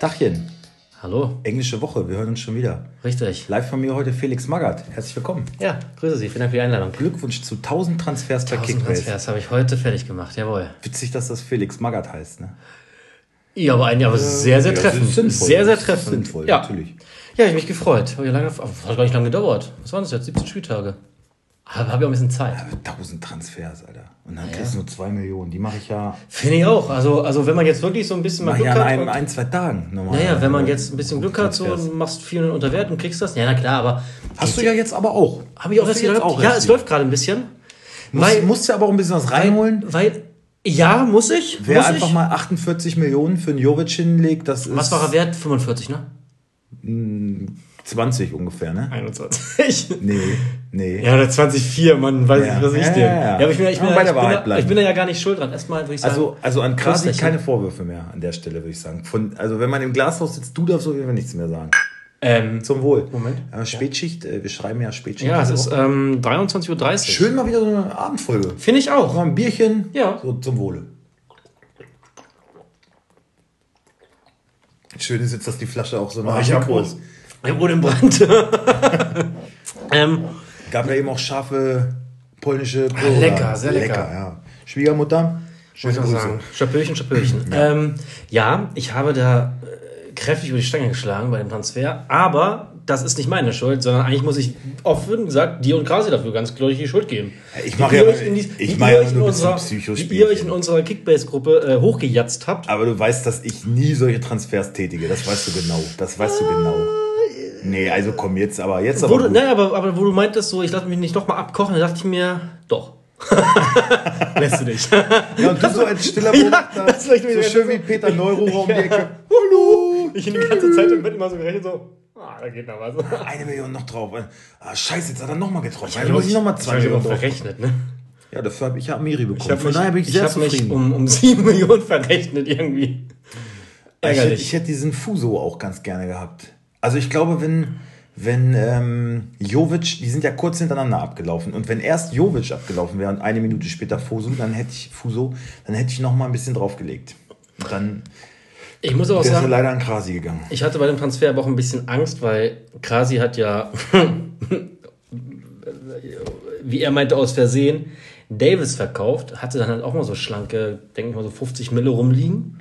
Dachchen. Hallo. Englische Woche, wir hören uns schon wieder. Richtig. Live von mir heute Felix Magath. Herzlich willkommen. Ja, grüße Sie. Vielen Dank für die Einladung. Glückwunsch zu 1000 Transfers bei 1000 Kickbase. Transfers habe ich heute fertig gemacht, jawohl. Witzig, dass das Felix Magath heißt, ne? Ja, aber ein, aber sehr, sehr ja, treffend. sinnvoll. Sehr, sehr treffend. sinnvoll, ja. natürlich. Ja, ich habe mich gefreut. Lange, hat gar nicht lange gedauert. Was waren das jetzt? 17 Spieltage. Habe hab ich auch ein bisschen Zeit. 1000 Transfers, Alter. Und dann kriegst du nur 2 Millionen. Die mache ich ja, Finde ich auch. Also, also wenn man jetzt wirklich so ein bisschen mal Glück ja in hat. einem, und- ein, zwei Tagen. Normal. naja, wenn man jetzt ein bisschen Glück hat so, machst 400 unter Wert und kriegst das. Ja, na klar, aber. Hast du ja jetzt aber auch. Habe ich auch du wieder gehabt? Ja, erst es läuft gerade ein bisschen. Musst, musst du aber auch ein bisschen was reinholen. Weil, ja, muss ich. Wer muss einfach ich. mal 48 Millionen für einen Jovic hinlegt, das ist Was war er wert? 45, ne? 20 ungefähr, ne? 21. Nee, nee. Ja, oder 2004, Mann, weiß Ja. ich, was ich Ja, denn. ja, ja. aber ich bin, ja- ich, bin, bei ich, bin, bleiben. ich bin da ja gar nicht schuld dran. Erstmal würde ich sagen. Also, also an Krasi keine ne? Vorwürfe mehr an der Stelle, würde ich sagen. Von, also wenn man im Glashaus sitzt, du darfst auf jeden Fall nichts mehr sagen. ähm, Zum Wohl. Moment. Äh, Spätschicht, äh, wir schreiben ja Spätschicht. ja, es ist ähm, 23.30 Uhr. Schön mal wieder so eine Abendfolge. Finde ich auch. Mal ein Bierchen. Ja. So zum Wohle. Schön ist jetzt, dass die Flasche auch so noch Oh, Mikro ist. Ich wurde im Brand. ähm, Gab ja eben auch scharfe polnische Pulver. Ah, lecker, sehr lecker. ja. Schwiegermutter, muss schöne ich auch Grüße. sagen. Schapöchen, Schapöchen. Ja. Ähm, ja, ich habe da äh, kräftig über die Stange geschlagen bei dem Transfer, aber das ist nicht meine Schuld, sondern eigentlich muss ich offen gesagt dir und Krasi dafür ganz klar die Schuld geben. Ich Wie mach ihr ja- dies- ich wie mach ihr ja euch in nur unserer-. Wie ihr euch in unserer Kickbase-Gruppe äh, hochgejatzt habt. Aber du weißt, dass ich nie solche Transfers tätige. Das weißt du genau. Das weißt du genau. Nee, also komm jetzt, aber jetzt aber. Wo du, gut. ne, aber, aber wo du meintest, so, ich lasse mich nicht nochmal abkochen, da dachte ich mir, doch. Lässt du dich. Ja, und du so als stiller Ja, Beobachter, das ist echt so schön wie Peter Neururer um die Ja. Ecke. Hallo! Ich in die ganze Zeit im Bett immer so gerechnet, so, ah, da geht noch was. Eine Million noch drauf. Ah, scheiße, jetzt hat er nochmal getroffen. hab Da muss ich nochmal ich zwei mich Millionen drauf. verrechnet, ne? Ja, dafür habe ich ja Amiri bekommen. Ich habe Von mich, daher bin ich ich sehr hab mich zufrieden. um, um 7 Millionen verrechnet irgendwie. ich, hätte, Ärgerlich. ich hätte diesen Fuso auch ganz gerne gehabt. Also ich glaube, wenn, wenn ähm, Jovic, die sind ja kurz hintereinander abgelaufen. Und wenn erst Jovic abgelaufen wäre und eine Minute später Fuso, dann hätte ich Fuso, dann hätte ich noch mal ein bisschen draufgelegt. Und dann Ich muss auch sagen, leider an Krasi gegangen. ich hatte bei dem Transfer aber auch ein bisschen Angst, weil Krasi hat ja, wie er meinte, aus Versehen Davis verkauft, hatte dann halt auch mal so schlanke, denke ich mal so 50 Mille rumliegen.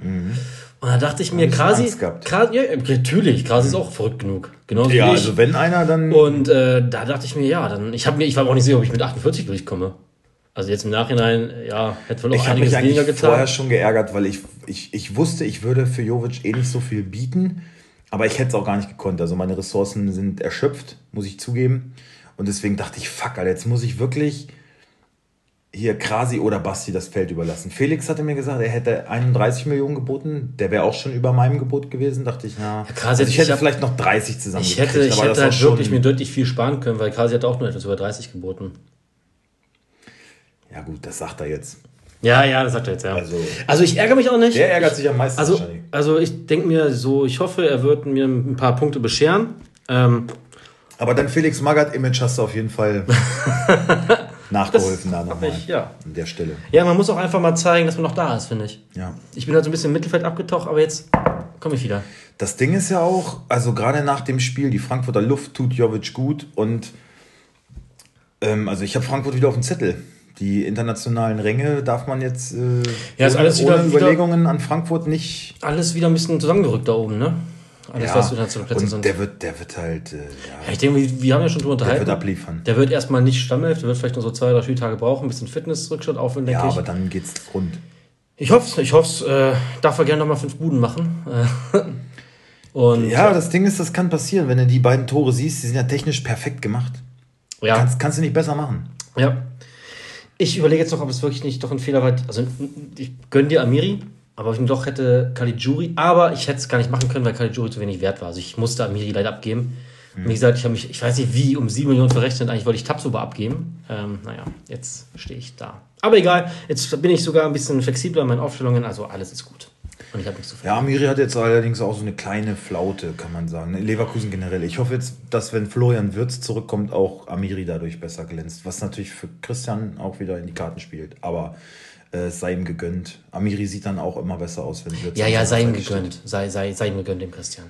Und da dachte ich mir, Krasi. Krasi ja, natürlich, Krasi ist auch verrückt genug. Genauso Ja, ich. also wenn einer, dann. Und äh, da dachte ich mir, ja, dann ich habe mir, ich war auch nicht sicher, ob ich mit 48 durchkomme. Also jetzt im Nachhinein, ja, hätte wohl auch Ich habe einiges mich weniger getan. vorher schon geärgert, weil ich, ich, ich wusste, ich würde für Jovic eh nicht so viel bieten, aber ich hätte es auch gar nicht gekonnt. Also meine Ressourcen sind erschöpft, muss ich zugeben. Und deswegen dachte ich, fuck, Alter, jetzt muss ich wirklich hier Krasi oder Basti das Feld überlassen. Felix hatte mir gesagt, er hätte 31 Millionen geboten. Der wäre auch schon über meinem Gebot gewesen. Dachte ich, na, Krasi, also ich hätte ich vielleicht noch 30 zusammen ich hätte, ich hätte halt wirklich mir deutlich viel sparen können, weil Krasi hat auch nur etwas über 30 geboten. Ja gut, das sagt er jetzt. Ja, ja, das sagt er jetzt, ja. Also- Also, ich ärgere mich auch nicht. Der ärgert sich am meisten Also, wahrscheinlich. also ich denke mir so, ich hoffe, er wird mir ein paar Punkte bescheren. Ähm, Aber dein Felix Magath-Image hast du auf jeden Fall nachgeholfen da nochmal. ich, ja. An der Stelle. ja, man muss auch einfach mal zeigen, dass man noch da ist, finde ich. Ja. Ich bin halt so ein bisschen im Mittelfeld abgetaucht, aber jetzt komme ich wieder. Das Ding ist ja auch, also gerade nach dem Spiel, die Frankfurter Luft tut Jovic gut und ähm, also ich habe Frankfurt wieder auf dem Zettel. Die internationalen Ränge darf man jetzt äh, Ja, ist ohne, ohne wieder- Überlegungen an Frankfurt nicht. Alles wieder ein bisschen zusammengerückt da oben, ne? Alles, was wieder zu den Plätzen und sind. der wird, der wird halt, äh, Ja, ja, ich denke, wir, wir haben ja schon drüber der unterhalten. wird abliefern. Der wird erstmal nicht Stammelf, der wird vielleicht noch so zwei, drei Spieltage brauchen, ein bisschen Fitnessrückschritt aufholen, denke Ja, ich. aber dann geht's rund. Ich hoffe ich hoffe äh, darf er gerne nochmal fünf Buden machen. Äh, Und Ja, das Ding ist, das kann passieren, wenn du die beiden Tore siehst, die sind ja technisch perfekt gemacht. ja, Kannst, kannst du nicht besser machen. ja. Ich überlege jetzt noch, ob es wirklich nicht doch ein Fehler war. Also, ich gönne dir Amiri, aber ich doch hätte Caligiuri. Aber ich hätte es gar nicht machen können, weil Caligiuri zu wenig wert war. Also, ich musste Amiri leider abgeben. Wie gesagt, ich habe mich, ich weiß nicht wie, um 7 Millionen verrechnet. Eigentlich wollte ich Tabsoba abgeben. Ähm, naja, jetzt stehe ich da. Aber egal, jetzt bin ich sogar ein bisschen flexibler in meinen Aufstellungen. Also, alles ist gut. Und ich habe nichts zu Ja, Amiri hat jetzt allerdings auch so eine kleine Flaute, kann man sagen. Leverkusen generell. Ich hoffe jetzt, dass wenn Florian Wirtz zurückkommt, auch Amiri dadurch besser glänzt. Was natürlich für Christian auch wieder in die Karten spielt. Aber äh, sei ihm gegönnt. Amiri sieht dann auch immer besser aus, wenn sie Ja, ja, sei ihm gegönnt. Sei, sei, sei ihm gegönnt, dem Christian.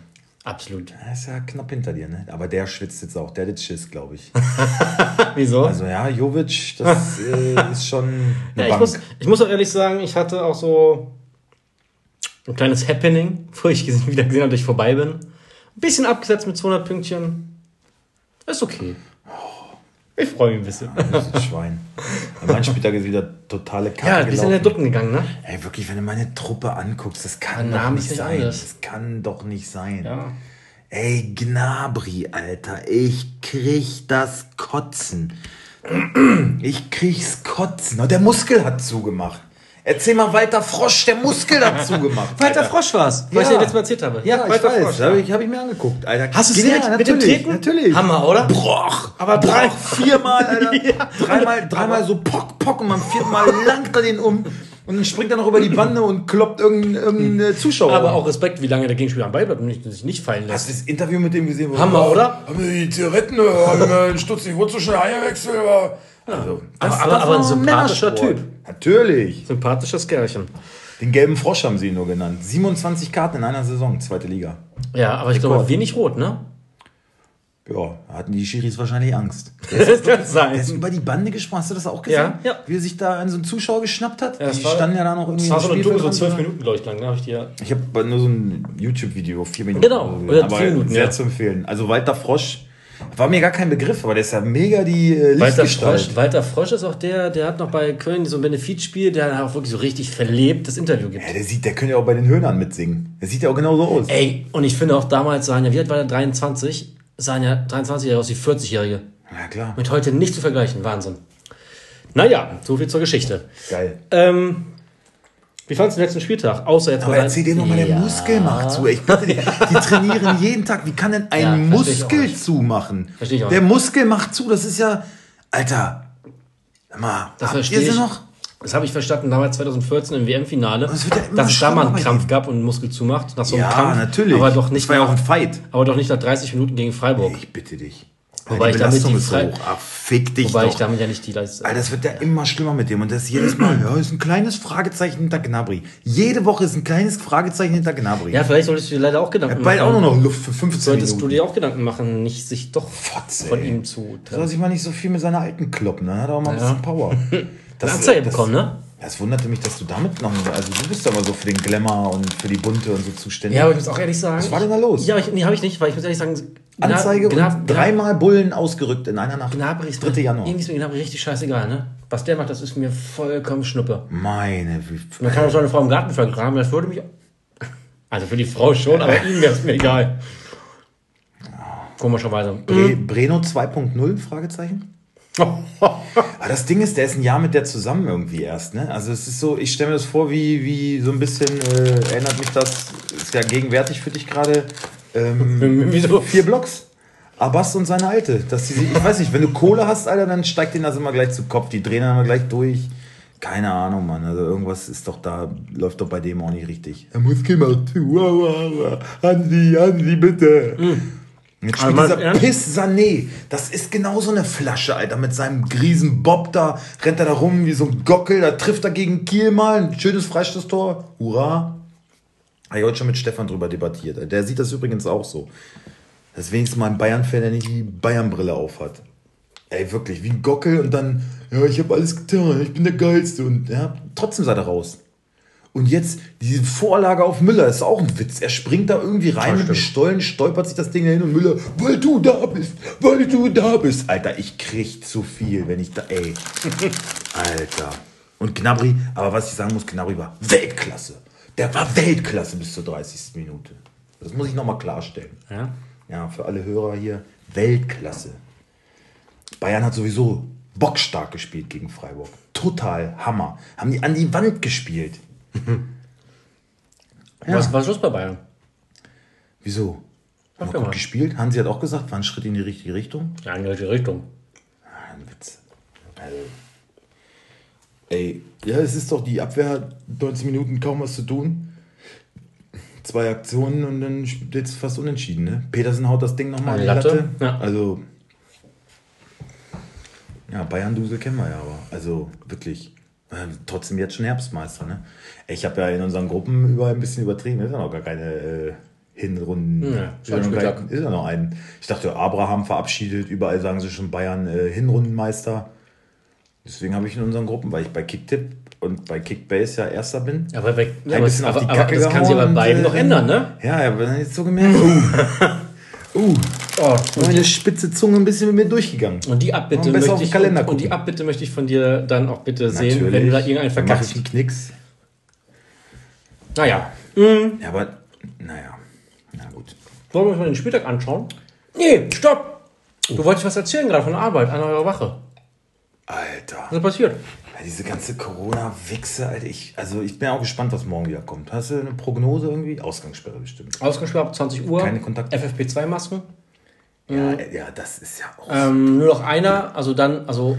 Absolut. Er ist ja knapp hinter dir, ne? Aber der schwitzt jetzt auch. Der hat Schiss, glaube ich. Wieso? Also ja, Jovic, das äh, ist schon eine Ja, ich, Bank. muss, ich muss auch ehrlich sagen, ich hatte auch so ein kleines Happening, wo ich wieder gesehen habe, dass ich vorbei bin. Ein bisschen abgesetzt mit 200 Pünktchen. Ist okay. Ich freue mich ein bisschen. Das ist ein Schwein. Mein Spieltag ist wieder totale Kacke Ja, wir sind in der. Ducken gegangen, ne? Ey, wirklich, wenn du meine Truppe anguckst, das kann Mein doch nicht sein. alles. Das kann doch nicht sein. Ja. Ey, Gnabri, Alter, ich krieg das Kotzen. Ich krieg's Kotzen. Und der Muskel hat zugemacht. Erzähl mal Walter Frosch, der Muskel hat zugemacht. Walter Alter. Frosch war's, Ja. was ich dir letztes Mal erzählt habe. Ja, ich Walter weiß. Frosch. Habe ich, hab ich mir angeguckt, Alter. Hast du es direkt mit dem Treten? Natürlich. Hammer, oder? Broch. Aber drei- Broch, viermal, Alter. Ja. Dreimal, dreimal so pock, pock und beim vierten Mal langt er den um. Und dann springt er noch über die Bande und kloppt irgendeinen irgendein Zuschauer. Aber auch Respekt, wie lange der Gegenspieler am Ball bleibt und nicht, sich nicht fallen Hast lässt. du das Interview mit dem gesehen? wo- Hammer, oder? Haben wir die Zigaretten? Haben wir den Stutz, ich wurde so schnell Eierwechsel. aber- Also, Aber- aber- aber ein sympathischer. Typ. Natürlich. Sympathisches Kerlchen. Den gelben Frosch haben sie ihn nur genannt. 27 Karten in einer Saison, zweite Liga. Ja, aber ich glaube, wenig rot, ne? Ja, da hatten die Schiris wahrscheinlich Angst. Das Der ist sein. über die Bande gesprungen. Hast du das auch gesehen? Ja, ja. Wie er sich da an so einen Zuschauer geschnappt hat? Ja, das die war- standen ja da noch irgendwie Das war so eine Tour, so zwölf dran. Minuten, glaube ich, lang. Ne? Hab ich dir Ich habe nur so ein YouTube-Video, vier Minuten. Genau, oder vier Minuten, sehr ja. zu empfehlen. Also Walter Frosch war mir gar kein Begriff, aber der ist ja mega die äh, Walter Lichtgestalt. Frosch, Walter Frosch ist auch der, der hat noch bei Köln so ein Benefizspiel, der auch wirklich so richtig verlebt das Interview gibt. Ja, der sieht, der könnte ja auch bei den Höhnern mitsingen. Der sieht ja auch genau so aus. Ey, und ich finde auch damals sahen ja, wie alt war der? 23? Sahen ja 23-Jährige aus wie 40-Jährige. Ja, klar. Mit heute nicht zu vergleichen. Wahnsinn. Naja, so viel zur Geschichte. Geil. Ähm, wie fandest du den letzten Spieltag? Außer jetzt Aber erzähl dir nochmal, der Ja. Muskel macht zu. Ich bitte dich, die trainieren jeden Tag. Wie kann denn ein Ja, Muskel zumachen? Versteh ich auch Der nicht. Muskel macht zu. Das ist ja. Alter. Sag mal, Das verstehe ich. noch? Das habe ich verstanden damals 2014 im WM-Finale, wird ja dass es da mal einen Krampf gab und einen Muskel zumacht. Nach so einem Ja, Kampf. natürlich. Aber doch nicht, Das war ja auch ein Fight. aber doch nicht nach 30 Minuten gegen Freiburg. Ich bitte dich. Wobei die Belastung ist hoch. Ach, fick dich Wobei doch. ich damit ja nicht die Leistung. Alter, das wird ja immer schlimmer mit dem. Und das jedes Mal, ja, ist ein kleines Fragezeichen hinter Gnabry. Jede Woche ist ein kleines Fragezeichen hinter Gnabry. Ja, vielleicht solltest du dir leider auch Gedanken Bald auch machen. nur noch Luft für 15 Solltest Minuten. du dir auch Gedanken machen, nicht sich doch Fotze, von ey. ihm zu Soll sich mal nicht so viel mit seiner alten kloppen, dann hat auch mal ein Ja. bisschen Power. Eine Anzeige bekommen, ne? Das wunderte mich, dass du damit noch. Also, du bist ja immer so für den Glamour und für die Bunte und so zuständig. Ja, aber ich muss auch ehrlich sagen. Was war denn da los? Ja, ich, nee, habe ich nicht, weil ich muss ehrlich sagen. Anzeige Gna- und dreimal Bullen ausgerückt in einer Nacht. Gnabry ist 3. Januar. Irgendwie ist mir Gnabry richtig scheißegal, ne? Was der macht, das ist mir vollkommen Schnuppe. Meine. Und dann kann auch so eine Frau im Garten vergraben, das würde mich. Also für die Frau schon, aber ihm wäre es mir egal. Komischerweise. Bre Breno 2.0? Fragezeichen? Aber das Ding ist, der ist ein Jahr mit der zusammen irgendwie erst, ne? Also es ist so, ich stelle mir das vor, wie, wie so ein bisschen, äh, erinnert mich das, ist ja gegenwärtig für dich gerade, ähm, Wieso? vier Blocks. Abbas und seine Alte. Dass die, ich weiß nicht, wenn du Kohle hast, Alter, dann steigt denen das immer gleich zu Kopf. Die drehen dann immer gleich durch. Keine Ahnung, Mann. Also irgendwas ist doch da, läuft doch bei dem auch nicht richtig. Er muss gemacht. Wow, wow, wow. Hansi, Hansi, bitte. Jetzt Mal dieser? Piss Sané. Das ist genau so eine Flasche, Alter. Mit seinem riesen Bob da rennt er da rum wie so ein Gockel. Da trifft er gegen Kiel mal. Ein schönes Freistoßtor. Hurra. Habe ich heute schon mit Stefan drüber debattiert. Der sieht das übrigens auch so. Das ist wenigstens mal ein Bayern-Fan, der nicht die Bayern-Brille aufhat. Ey, wirklich, wie ein Gockel und dann, ja, ich habe alles getan, ich bin der Geilste. Und ja, trotzdem seid er raus. Und jetzt diese Vorlage auf Müller ist auch ein Witz. Er springt da irgendwie rein mit dem. Stollen, stolpert sich das Ding dahin und Müller, weil du da bist, weil du da bist. Alter, ich krieg zu viel, wenn ich da, ey. Alter. Und Gnabry, aber was ich sagen muss, Gnabry war Weltklasse. Der war Weltklasse bis zur 30. Minute. Das muss ich nochmal klarstellen. Ja? Ja, für alle Hörer hier, Weltklasse. Bayern hat sowieso bockstark gespielt gegen Freiburg. Total Hammer. Haben die an die Wand gespielt. Was war los bei Bayern? Wieso? Mal doch gut gespielt. Hansi hat auch gesagt, war ein Schritt in die richtige Richtung. Ja, in welche Richtung? Ah, Ein Witz. Also, ey, ja, es ist doch die Abwehr, 90 Minuten kaum was zu tun. Zwei Aktionen und dann steht es fast unentschieden. Ne? Petersen haut das Ding nochmal an die Latte, Latte. ja. Also, ja, Bayern-Dusel kennen wir ja aber. Also, wirklich. Äh, Trotzdem jetzt schon Herbstmeister, ne? Ich habe ja in unseren Gruppen überall ein bisschen übertrieben. Ist ja noch gar keine äh, Hinrunden. Ja, ist, ja noch kein, ist ja noch ein. Ich dachte, Abraham verabschiedet. Überall sagen sie schon Bayern äh, Hinrundenmeister. Deswegen habe ich in unseren Gruppen, weil ich bei Kicktipp und bei Kickbase ja Erster bin. Aber, bei, ja, ein aber, bisschen auf aber, die aber Kacke das kann sich gehauen bei beiden noch äh, ändern, ne? Ja, ich habe dann jetzt so gemerkt, uh, Oh, meine spitze Zunge ein bisschen mit mir durchgegangen. Und die Abbitte, möchte ich, und, und die. Abbitte möchte ich von dir dann auch bitte sehen, wenn du da irgendeinen Dann mach ich verkackst. Knicks. Naja. Ja, aber, naja, na gut. Wollen wir uns mal den Spieltag anschauen? Nee, stopp! Du wolltest was erzählen gerade von der Arbeit, an eurer Wache. Alter. Was ist passiert? Ja, diese ganze Corona-Wichse, Alter. Ich, also ich bin auch gespannt, was morgen wieder kommt. Hast du eine Prognose irgendwie? Ausgangssperre bestimmt. Ausgesperrt ab 20 Uhr. Keine Kontakte. FFP2-Masken. Ja, ja, das ist ja auch. Ähm, nur noch einer, also dann, also,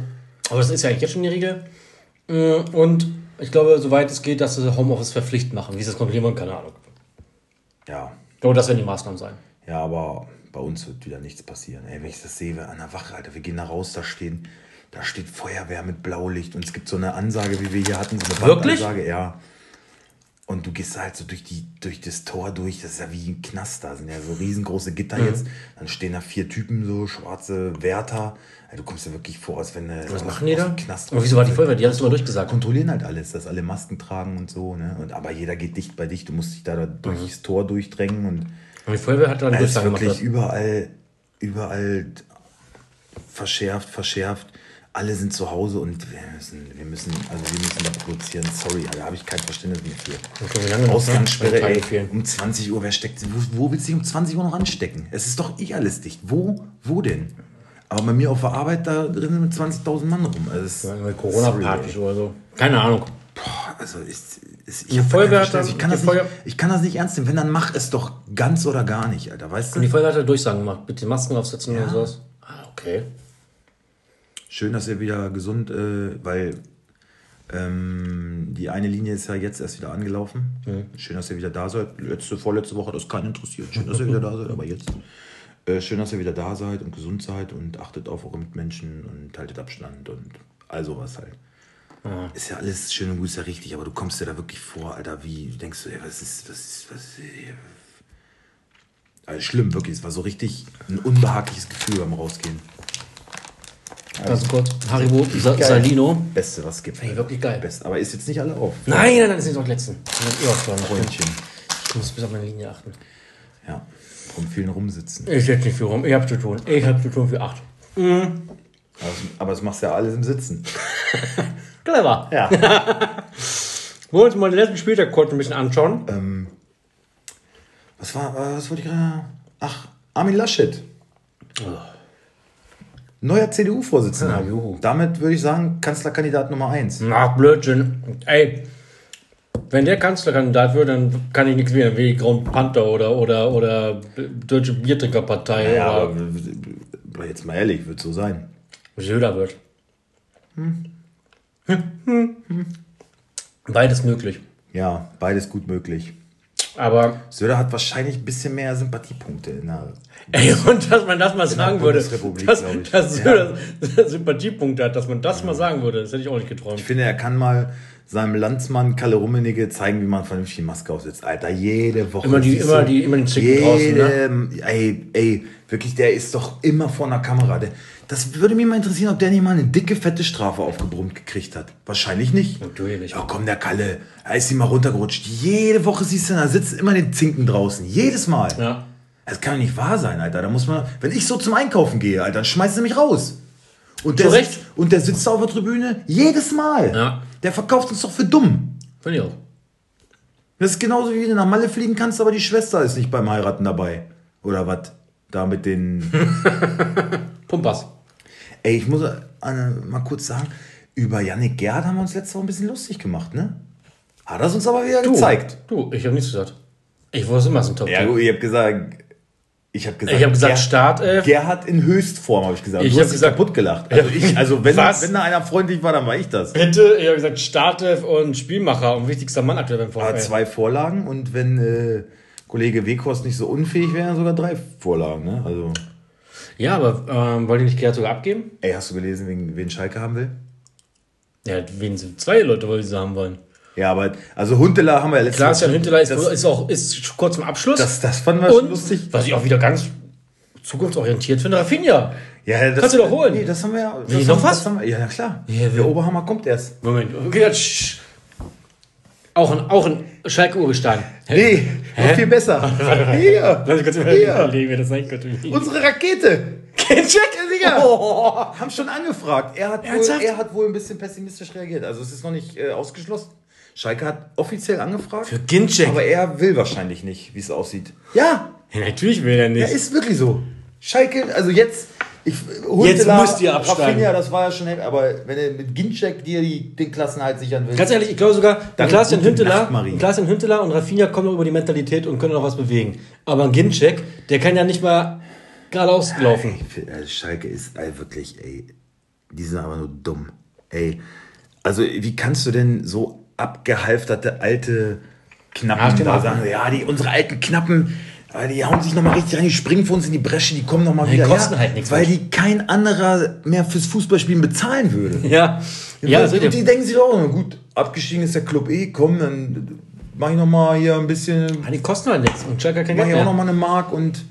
aber das ist ja eigentlich jetzt schon die Regel. Mm, Und ich glaube, soweit es geht, dass sie Homeoffice verpflichtend machen. Wie sie das kontrollieren wollen, keine Ahnung. Ja. Ich glaube, das werden die Maßnahmen sein. Ja, aber bei uns wird wieder nichts passieren. Ey, wenn ich das sehe, wir an der Wache, Alter, wir gehen da raus, da stehen, da steht Feuerwehr mit Blaulicht und es gibt so eine Ansage, wie wir hier hatten, so eine Wirklich? Bandansage, ja. Und du gehst da halt so durch, die, durch das Tor durch, das ist ja wie ein Knast, da sind ja so riesengroße Gitter Mhm. jetzt. Dann stehen da vier Typen, so schwarze Wärter. Ey, du kommst ja wirklich vor, als wenn du Was aus- machen die da? Knast Und wieso war die Feuerwehr? Die hat es immer durchgesagt. kontrollieren halt alles, dass alle Masken tragen und so, ne? Und, aber jeder geht dicht bei dich, du musst dich da, da Mhm. durchs Tor durchdrängen und Und die Feuerwehr hat dann Durchsagen gemacht. wirklich überall, überall verschärft, verschärft. Alle sind zu Hause und wir müssen, wir müssen, also wir müssen da produzieren. Sorry, da habe ich kein Verständnis mehr für. Ne? Ausgangssperre, ey, um 20 Uhr, wer steckt, wo, wo willst du dich um 20 Uhr noch anstecken? Es ist doch eh alles dicht. Wo, wo denn? Aber bei mir auf der Arbeit, da drinnen mit 20.000 Mann rum. Also Corona-Partys oder so. Keine Ahnung. Boah, also ich, da Feuerwehr kein hat ich, kann das nicht, ich kann das nicht ernst nehmen. Wenn, dann mach es doch ganz oder gar nicht, Alter. Weißt Und die du? Feuerwehr hat dann Durchsagen gemacht. Bitte Masken aufsetzen Ja. oder sowas. Ah, okay. Schön, dass ihr wieder gesund, äh, weil ähm, die eine Linie ist ja jetzt erst wieder angelaufen. Schön, dass ihr wieder da seid. Letzte, vorletzte Woche hat das keinen interessiert. Schön, dass ihr wieder da seid, aber jetzt. Äh, schön, dass ihr wieder da seid und gesund seid und achtet auf eure Mitmenschen und haltet Abstand und all sowas halt. Ist ja alles schön und gut, ist ja richtig, aber du kommst dir da wirklich vor, Alter, wie denkst du, ey, was ist, was ist, was ist, also schlimm, wirklich. Es war so richtig ein unbehagliches Gefühl beim Rausgehen. Ganz kurz. Haribo Sa Geil. Salino. Beste, was es gibt. Ey, wirklich geil. Best. Aber ist jetzt nicht alle auf. Nein, nein, nein, das sind doch die letzten. Freundchen. Ich muss bis auf meine Linie achten. Ja. Vom vielen rumsitzen. Ich setze nicht für rum. Ich hab zu tun. Ich hab zu tun für acht. Aber, es- aber das machst du ja alles im Sitzen. Clever. Ja. Wollen wir uns mal den letzten Spieltag kurz ein bisschen anschauen? ähm, was war, was wollte ich gerade? Ach, Armin Laschet. Neuer CDU-Vorsitzender. Juhu. Damit würde ich sagen, Kanzlerkandidat Nummer 1. Ach, Blödsinn. Ey, wenn der Kanzlerkandidat wird, dann kann ich nichts mehr wie Grauen Panther oder, oder, oder Deutsche Biertrinkerpartei Ja, aber jetzt mal ehrlich, wird so sein. Söder wird. Beides möglich. Ja, beides gut möglich. Aber, Söder hat wahrscheinlich ein bisschen mehr Sympathiepunkte in der ey, und dass man das mal sagen würde, dass, dass Söder Sympathiepunkte hat, dass man das mal sagen würde, das hätte ich auch nicht geträumt. Ich finde, er kann mal seinem Landsmann Kalle Rummenigge zeigen, wie man vernünftig die Maske aufsetzt. Alter, jede Woche. Immer die- immer die- immer den Zicken draußen, ne? jede, Ey, ey, wirklich, der ist doch immer vor einer Kamera. Der, das würde mich mal interessieren, ob der nicht mal eine dicke, fette Strafe aufgebrummt gekriegt hat. Wahrscheinlich nicht. Natürlich nicht. Ja, komm, der Kalle, da ist ihm mal runtergerutscht. Jede Woche siehst du, da sitzt immer den Zinken draußen. Jedes Mal. Ja. Das kann doch nicht wahr sein, Alter. Da muss man, wenn ich so zum Einkaufen gehe, Alter, dann schmeißen sie mich raus. Und der, sitzt, und der sitzt da auf der Tribüne jedes Mal. Ja. Der verkauft uns doch für dumm. Finde ich auch. Das ist genauso wie wenn du nach Malle fliegen kannst, aber die Schwester ist nicht beim Heiraten dabei. Oder was? Da mit den. Pumpas. Ey, ich muss äh, mal kurz sagen, über Yannick Gerd haben wir uns letzte Woche ein bisschen lustig gemacht, ne? Hat das uns aber wieder gezeigt. Du, ich habe nichts gesagt. Ich wusste immer, ist ein top Ja, gut, ich hab gesagt. Ich habe gesagt, Ich habe gesagt, Ger- Startelf. Gerhard in Höchstform, habe ich gesagt. Ich du hab dich gesagt- kaputt gelacht. Also, ich, also wenn, wenn da einer freundlich war, dann war ich das. Bitte, ich habe gesagt, Startelf und Spielmacher und wichtigster Mann aktuell beim VfL. zwei Vorlagen und wenn äh, Kollege Weghorst nicht so unfähig wäre, sogar drei Vorlagen. Ne? Also, Ja, aber ähm, wollt ihr nicht sogar abgeben? ey, hast du gelesen, wen, wen Schalke haben will? Ja, wen sind zwei Leute, weil sie haben wollen. Ja, aber also Huntela haben wir ja letztes Klar, Mal- Hünteler ist, das, ist auch ist kurz zum Abschluss. das, das fanden wir schon lustig. was ich auch wieder ganz zukunftsorientiert finde, Rafinha. Ja, das, Kannst du doch holen. Nee, das haben wir ja. Wie, das noch was? Das haben wir, ja, klar. Ja, Der Oberhammer kommt erst. Moment, okay, jetzt, auch ein, auch ein Schalke-Urgestein. Nee, noch viel besser. Hier, Lass ich kurz überlegen, wer das sein könnte. unsere Rakete. Check, Digga. Oh. Haben schon angefragt. Er hat, wohl, er hat wohl ein bisschen pessimistisch reagiert. Also es ist noch nicht äh, ausgeschlossen. Schalke hat offiziell angefragt. Für Ginczek. Aber er will wahrscheinlich nicht, wie es aussieht. Ja, Ja, natürlich will er nicht. ja, ist wirklich so. Schalke, also jetzt. Ich, Jetzt müsst ihr absteigen. Rafinha, das war ja schon, aber wenn er mit Ginczek dir die, den Klassenhalt sichern will. Ganz ehrlich, ich glaube sogar, Klaas-Jan Hünteler, Hünteler und Rafinha kommen noch über die Mentalität und können noch was bewegen. Aber ein Ginczek, der kann ja nicht mal geradeaus laufen. Also Schalke ist ey, wirklich, ey, die sind aber nur dumm. Ey, also wie kannst du denn so abgehalfterte alte Knappen Ja, da sagen, ja, die, unsere alten Knappen, die hauen sich nochmal richtig rein, die springen für uns in die Bresche, die kommen nochmal Die wieder. kosten ja, halt nichts Weil die kein anderer mehr fürs Fußballspielen bezahlen würde. Ja, ja, das und die denken sich auch, gut, abgestiegen ist der Club eh, komm, dann mach ich nochmal hier ein bisschen ja, die kosten halt nichts und Schalke hat kein mach Geld ich auch mehr. noch mal eine Mark und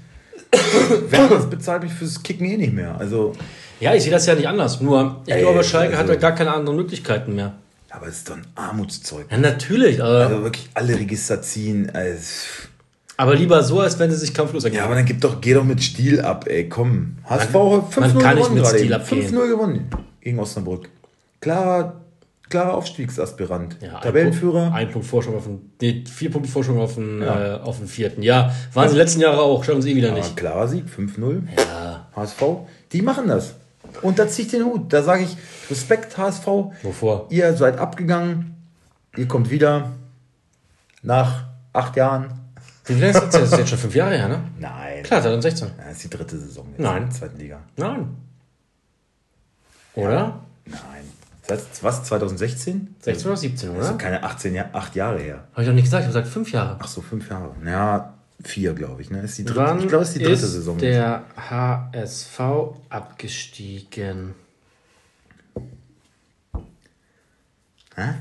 Werner bezahlt mich fürs Kicken eh nicht mehr. Also, Ja, ich sehe das ja nicht anders. Nur, ich Ey, glaube, Schalke also- hat ja gar keine anderen Möglichkeiten mehr. aber es ist doch ein Armutszeug. Ja, natürlich, aber, Also wirklich alle Register ziehen. Also, aber lieber so, als wenn sie sich kampflos ergeben. ja, aber dann gib doch, geh doch mit Stil ab, ey, komm. HSV 5-0 man kann nicht gewonnen gerade abgehen. 5-0 gewonnen gegen Osnabrück. Klarer, klarer Aufstiegsaspirant. Ja, Tabellenführer. Ein Punkt Vorsprung auf den, nee, vier Punkte Vorsprung auf den, Ja. äh, auf den vierten. Ja, waren sie die letzten Jahre auch, schaffen sie eh wieder nicht. klarer Sieg, 5-0. Ja, HSV, die machen das. Und da zieh ich den Hut. Da sage ich, Respekt, HSV. wovor? Ihr seid abgegangen. Ihr kommt wieder. Nach acht Jahren. Wie viel ist das? Das ist jetzt schon fünf Jahre her, ne? Nein. Klar, 2016. Das ist die dritte Saison jetzt Nein. in der zweiten Liga. Nein. Oder? Nein. Das heißt, was? 2016? 16 oder 17, Das oder? sind keine 18 Jahre, acht Jahre her. Habe ich doch nicht gesagt, ich habe gesagt fünf Jahre. Ach so, fünf Jahre. Ja, vier, glaube ich. Ne? Ist die dritte, Wann ich glaube, es ist die dritte ist Saison. der HSV abgestiegen? Hä?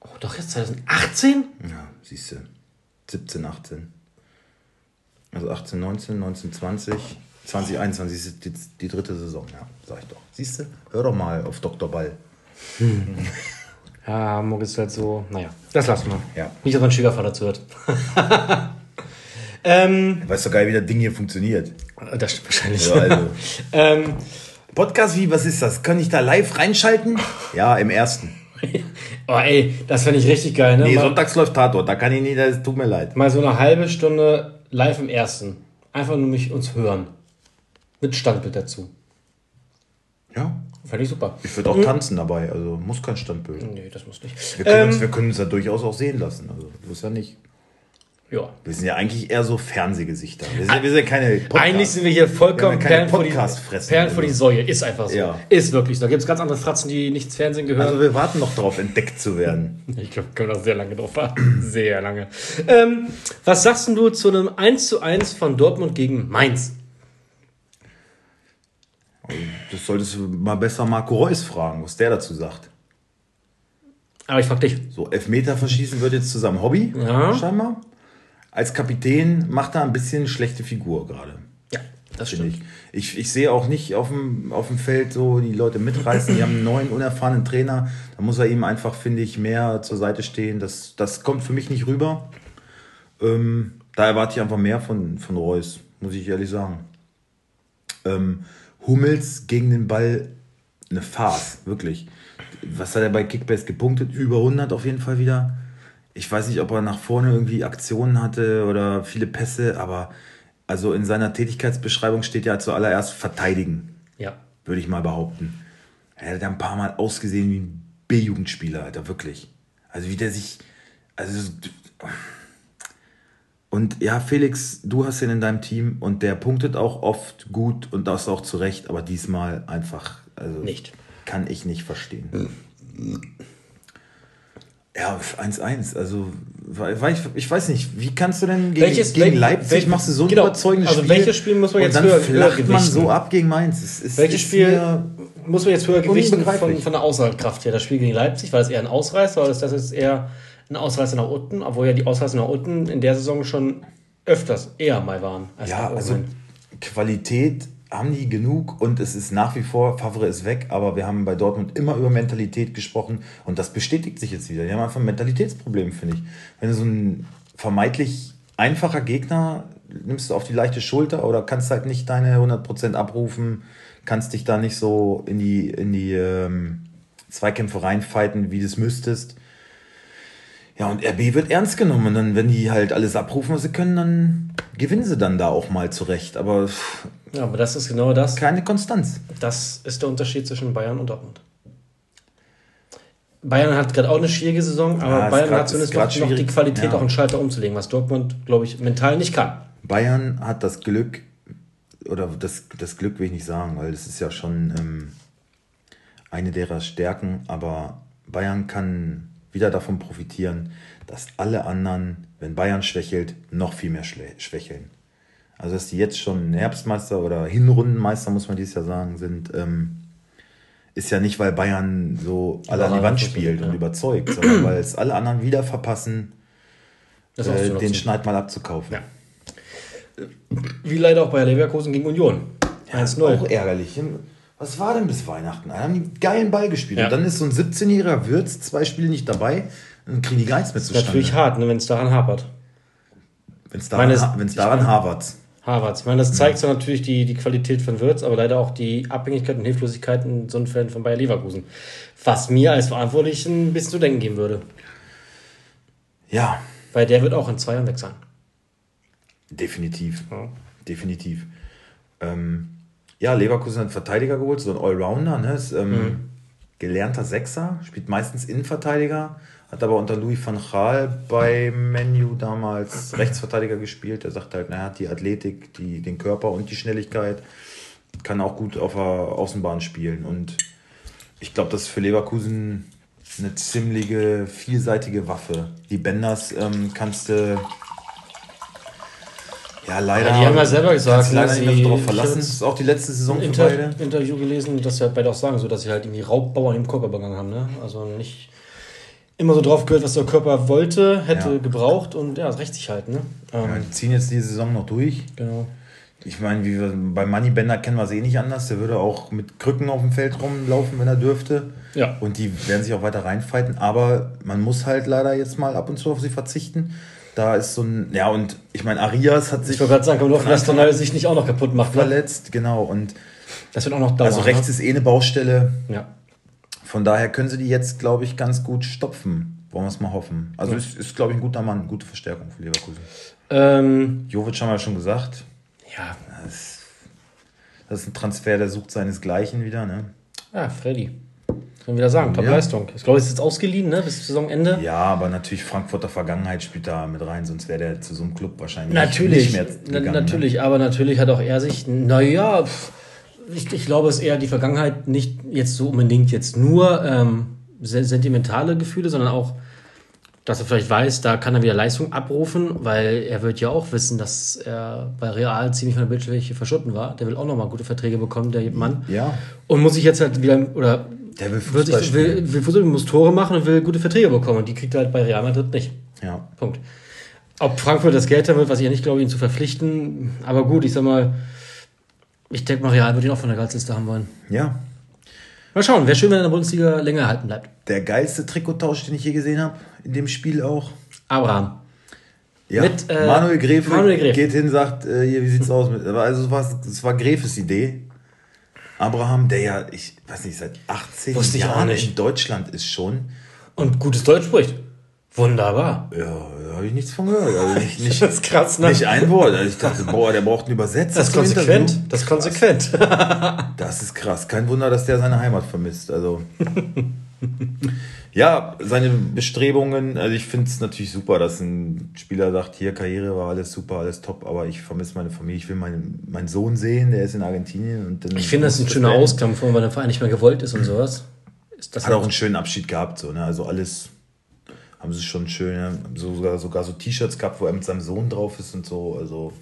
Oh, doch jetzt 2018? Ja, siehst du. 17, 18. Also 18, 19, 19, 20, 2021 ist die, die dritte Saison, ja, sag ich doch. Siehst du? Hör doch mal auf Dr. Ball. Ja, Hamburg ist halt so, naja, das lassen wir. Ja. Nicht, dass mein Schwiegervater zuhört. ähm, Weißt doch geil, wie das Ding hier funktioniert. das stimmt wahrscheinlich. Ja, also. ähm, Podcast, wie, was ist das? Kann ich da live reinschalten? Ja, im ersten. Oh, ey, das fände ich richtig geil, ne? Nee, mal, sonntags läuft Tatort, da kann ich nicht, das tut mir leid. mal so eine halbe Stunde live im ersten. Einfach nur mich uns hören. Mit Standbild dazu. Ja, Fände ich super. ich würde auch tanzen dabei, also muss kein Standbild. Nee, das muss nicht. Wir können, Ähm, uns, wir können uns da durchaus auch sehen lassen, also so ist ja nicht. Ja. Wir sind ja eigentlich eher so Fernsehgesichter. Wir sind, wir sind ja keine Podcast. Eigentlich sind wir hier vollkommen Wir Perlen, vor die, Perlen vor die Säue. Ist einfach so. Ja. Ist wirklich so. Da gibt es ganz andere Fratzen, die nicht ins Fernsehen gehören. Also wir warten noch darauf, entdeckt zu werden. ich glaube, können wir da sehr lange drauf warten. Sehr lange. Ähm, was sagst du zu einem 1 zu 1 von Dortmund gegen Mainz? Das solltest du mal besser Marco Reus fragen, was der dazu sagt. Aber ich frag dich. So, Elfmeter verschießen wird jetzt zu seinem Hobby, Ja. scheinbar. Als Kapitän macht er ein bisschen schlechte Figur gerade. Ja, das finde ich. ich. Ich sehe auch nicht auf dem, auf dem Feld so die Leute mitreißen. Die haben einen neuen, unerfahrenen Trainer. Da muss er ihm einfach, finde ich, mehr zur Seite stehen. Das, das kommt für mich nicht rüber. Ähm, da erwarte ich einfach mehr von, von Reus, muss ich ehrlich sagen. Ähm, Hummels gegen den Ball eine Farce, wirklich. Was hat er bei Kickbase gepunktet? Über 100 auf jeden Fall wieder. Ich weiß nicht, ob er nach vorne irgendwie Aktionen hatte oder viele Pässe, aber also in seiner Tätigkeitsbeschreibung steht ja zuallererst verteidigen, Ja. würde ich mal behaupten. Er hat ein paar Mal ausgesehen wie ein B-Jugendspieler, Alter, wirklich. Also wie der sich, also und ja, Felix, du hast ihn in deinem Team und der punktet auch oft gut und das auch zu Recht, aber diesmal einfach, also Nicht. kann ich nicht verstehen. Ja, 1-1, also ich, ich weiß nicht, wie kannst du denn gegen, Welches- gegen Leipzig wel- machst du so ein genau, überzeugendes also Spiel? welches Spiel muss man und jetzt dann höher- flacht höher man gewichten? so ab gegen Mainz. Es ist, Welches Spiel muss man jetzt höher gewichten von, von der Aussagekraft her. Das Spiel gegen Leipzig, war das eher ein Ausreißer oder ist das jetzt eher ein Ausreißer nach unten, obwohl ja die Ausreißer nach unten in der Saison schon öfters eher mal waren. ja, also Qualität haben die genug und es ist nach wie vor, Favre ist weg, aber wir haben bei Dortmund immer über Mentalität gesprochen und das bestätigt sich jetzt wieder. Die haben einfach ein Mentalitätsproblem, finde ich. Wenn du so ein vermeintlich einfacher Gegner nimmst du auf die leichte Schulter oder kannst halt nicht deine 100% abrufen, kannst dich da nicht so in die, in die ähm, Zweikämpfe reinfighten, wie du es müsstest. Ja, und RB wird ernst genommen. Und dann, wenn die halt alles abrufen, was sie können, dann gewinnen sie dann da auch mal zurecht. Aber, ja, aber das ist genau das. Keine Konstanz. Das ist der Unterschied zwischen Bayern und Dortmund. Bayern hat gerade auch eine schwierige Saison, aber ja, Bayern grad, hat zumindest noch, noch, die Qualität, ja. auch einen Schalter umzulegen, was Dortmund, glaube ich, mental nicht kann. Bayern hat das Glück, oder das, das Glück will ich nicht sagen, weil das ist ja schon ähm, eine derer Stärken, aber Bayern kann wieder davon profitieren, dass alle anderen, wenn Bayern schwächelt, noch viel mehr schwächeln. Also dass die jetzt schon Herbstmeister oder Hinrundenmeister, muss man dieses Jahr sagen, sind, ähm, ist ja nicht, weil Bayern so alle an die Wand spielt und überzeugt, sondern weil es alle anderen wieder verpassen, äh, den Schneid mal abzukaufen. Ja. Wie leider auch bei Leverkusen gegen Union. Ja, ist auch ärgerlich. Was war denn bis Weihnachten? Da haben die einen geilen Ball gespielt. Ja. Und dann ist so ein 17-jähriger Würz, zwei Spiele nicht dabei, dann kriegen die gar nichts mehr zustande. Das ist natürlich hart, ne, wenn es daran hapert. Wenn es daran, ha daran hapert. Harvard. Ich meine, das zeigt so natürlich die, die Qualität von Würz, aber leider auch die Abhängigkeit und Hilflosigkeit in so einem Fällen von Bayer Leverkusen. Was mir als Verantwortlichen ein bisschen zu denken geben würde. Ja. Weil der wird auch in zwei Jahren weg sein. Definitiv. Ja. Definitiv. Ähm, ja, Leverkusen hat einen Verteidiger geholt, so ein Allrounder, ne? Ist, ähm, mhm. gelernter Sechser, spielt meistens Innenverteidiger, hat aber unter Louis van Gaal bei Menu damals Rechtsverteidiger gespielt. Er sagt halt, naja, hat die Athletik, die, den Körper und die Schnelligkeit, kann auch gut auf der Außenbahn spielen. Und ich glaube, das ist für Leverkusen eine ziemliche vielseitige Waffe. Die Benders ähm, kannst du ja, leider. Ja, die haben ja selber gesagt, leider nicht mehr so drauf verlassen. Das ist auch die letzte Saison Inter für beide. Interview gelesen, dass sie halt beide auch sagen, so, dass sie halt irgendwie Raubbau an dem Körper begangen haben. Ne? Also nicht immer so drauf gehört, was der Körper wollte, hätte ja. gebraucht und ja, es rächt sich halt. Ne? Ähm, ja, die ziehen jetzt die Saison noch durch. Genau. Ich meine, wie wir, bei Moneybender kennen wir es eh nicht anders. Der würde auch mit Krücken auf dem Feld rumlaufen, wenn er dürfte. Ja. Und die werden sich auch weiter reinfighten. Aber man muss halt leider jetzt mal ab und zu auf sie verzichten. Da ist so ein, ja, und ich meine, Arias hat sich. Ich wollte gerade sagen, kommt auf, dass Tonal sich nicht auch noch kaputt macht. Ne? Verletzt, genau. Und das wird auch noch dauern. Also rechts ne? ist eh eine Baustelle. Ja. Von daher können sie die jetzt, glaube ich, ganz gut stopfen. Wollen wir es mal hoffen. Also ja. ist, ist glaube ich, ein guter Mann, gute Verstärkung für Leverkusen. Ähm, Jovic haben wir schon gesagt. Ja. Das, das ist ein Transfer, der sucht seinesgleichen wieder, ne? Ja, Freddy. Kann man wieder sagen, Top-Leistung. Ich glaube, es ist jetzt ausgeliehen, ne, bis Saisonende. Ja, aber natürlich Frankfurter Vergangenheit spielt da mit rein, sonst wäre der zu so einem Club wahrscheinlich natürlich, nicht mehr gegangen. Ne? Natürlich, ne? aber natürlich hat auch er sich, naja, ich, ich glaube, es ist eher die Vergangenheit, nicht jetzt so unbedingt jetzt nur ähm, sentimentale Gefühle, sondern auch, dass er vielleicht weiß, da kann er wieder Leistung abrufen, weil er wird ja auch wissen, dass er bei Real ziemlich von der Bildfläche verschutten war. Der will auch nochmal gute Verträge bekommen, der Mann. Ja. Und muss sich jetzt halt wieder, oder der will Fußball sich, will, will Fußball, muss Tore machen und will gute Verträge bekommen. Und die kriegt er halt bei Real Madrid nicht. Ja. Punkt. Ob Frankfurt das Geld haben wird, was ich ja nicht glaube, ihn zu verpflichten. Aber gut, ich sag mal, ich denke mal, Real wird ihn auch von der Gehaltsliste haben wollen. Ja. Mal schauen, wäre schön, wenn er in der Bundesliga länger erhalten bleibt. Der geilste Trikottausch, den ich je gesehen habe, in dem Spiel auch. Abraham. Ja, mit, äh, Manuel, Gräfe Manuel Gräfe geht hin, sagt, äh, hier, wie sieht's aus? Mit, also es war, es war Grefes Idee. Abraham, der ja, ich weiß nicht, seit 18 Wusste Jahren in Deutschland ist schon. Und gutes Deutsch spricht. Wunderbar. Ja, da habe ich nichts von gehört. Also nicht, nicht, das ist krass, ne? Nicht ein Wort. Also ich dachte, boah, der braucht einen Übersetzer. Das ist konsequent. Das ist konsequent. das ist krass. Kein Wunder, dass der seine Heimat vermisst. Also. ja, seine Bestrebungen, also ich finde es natürlich super, dass ein Spieler sagt, hier Karriere war alles super, alles top, aber ich vermisse meine Familie, ich will meinen, meinen Sohn sehen, der ist in Argentinien. Und dann ich finde das ein schöner Auskampf, weil der Verein nicht mehr gewollt ist und sowas. Ist das Hat auch einen schönen Abschied gehabt, so, ne? Also alles haben sie schon schön, so, sogar, sogar so T-Shirts gehabt, wo er mit seinem Sohn drauf ist und so. Also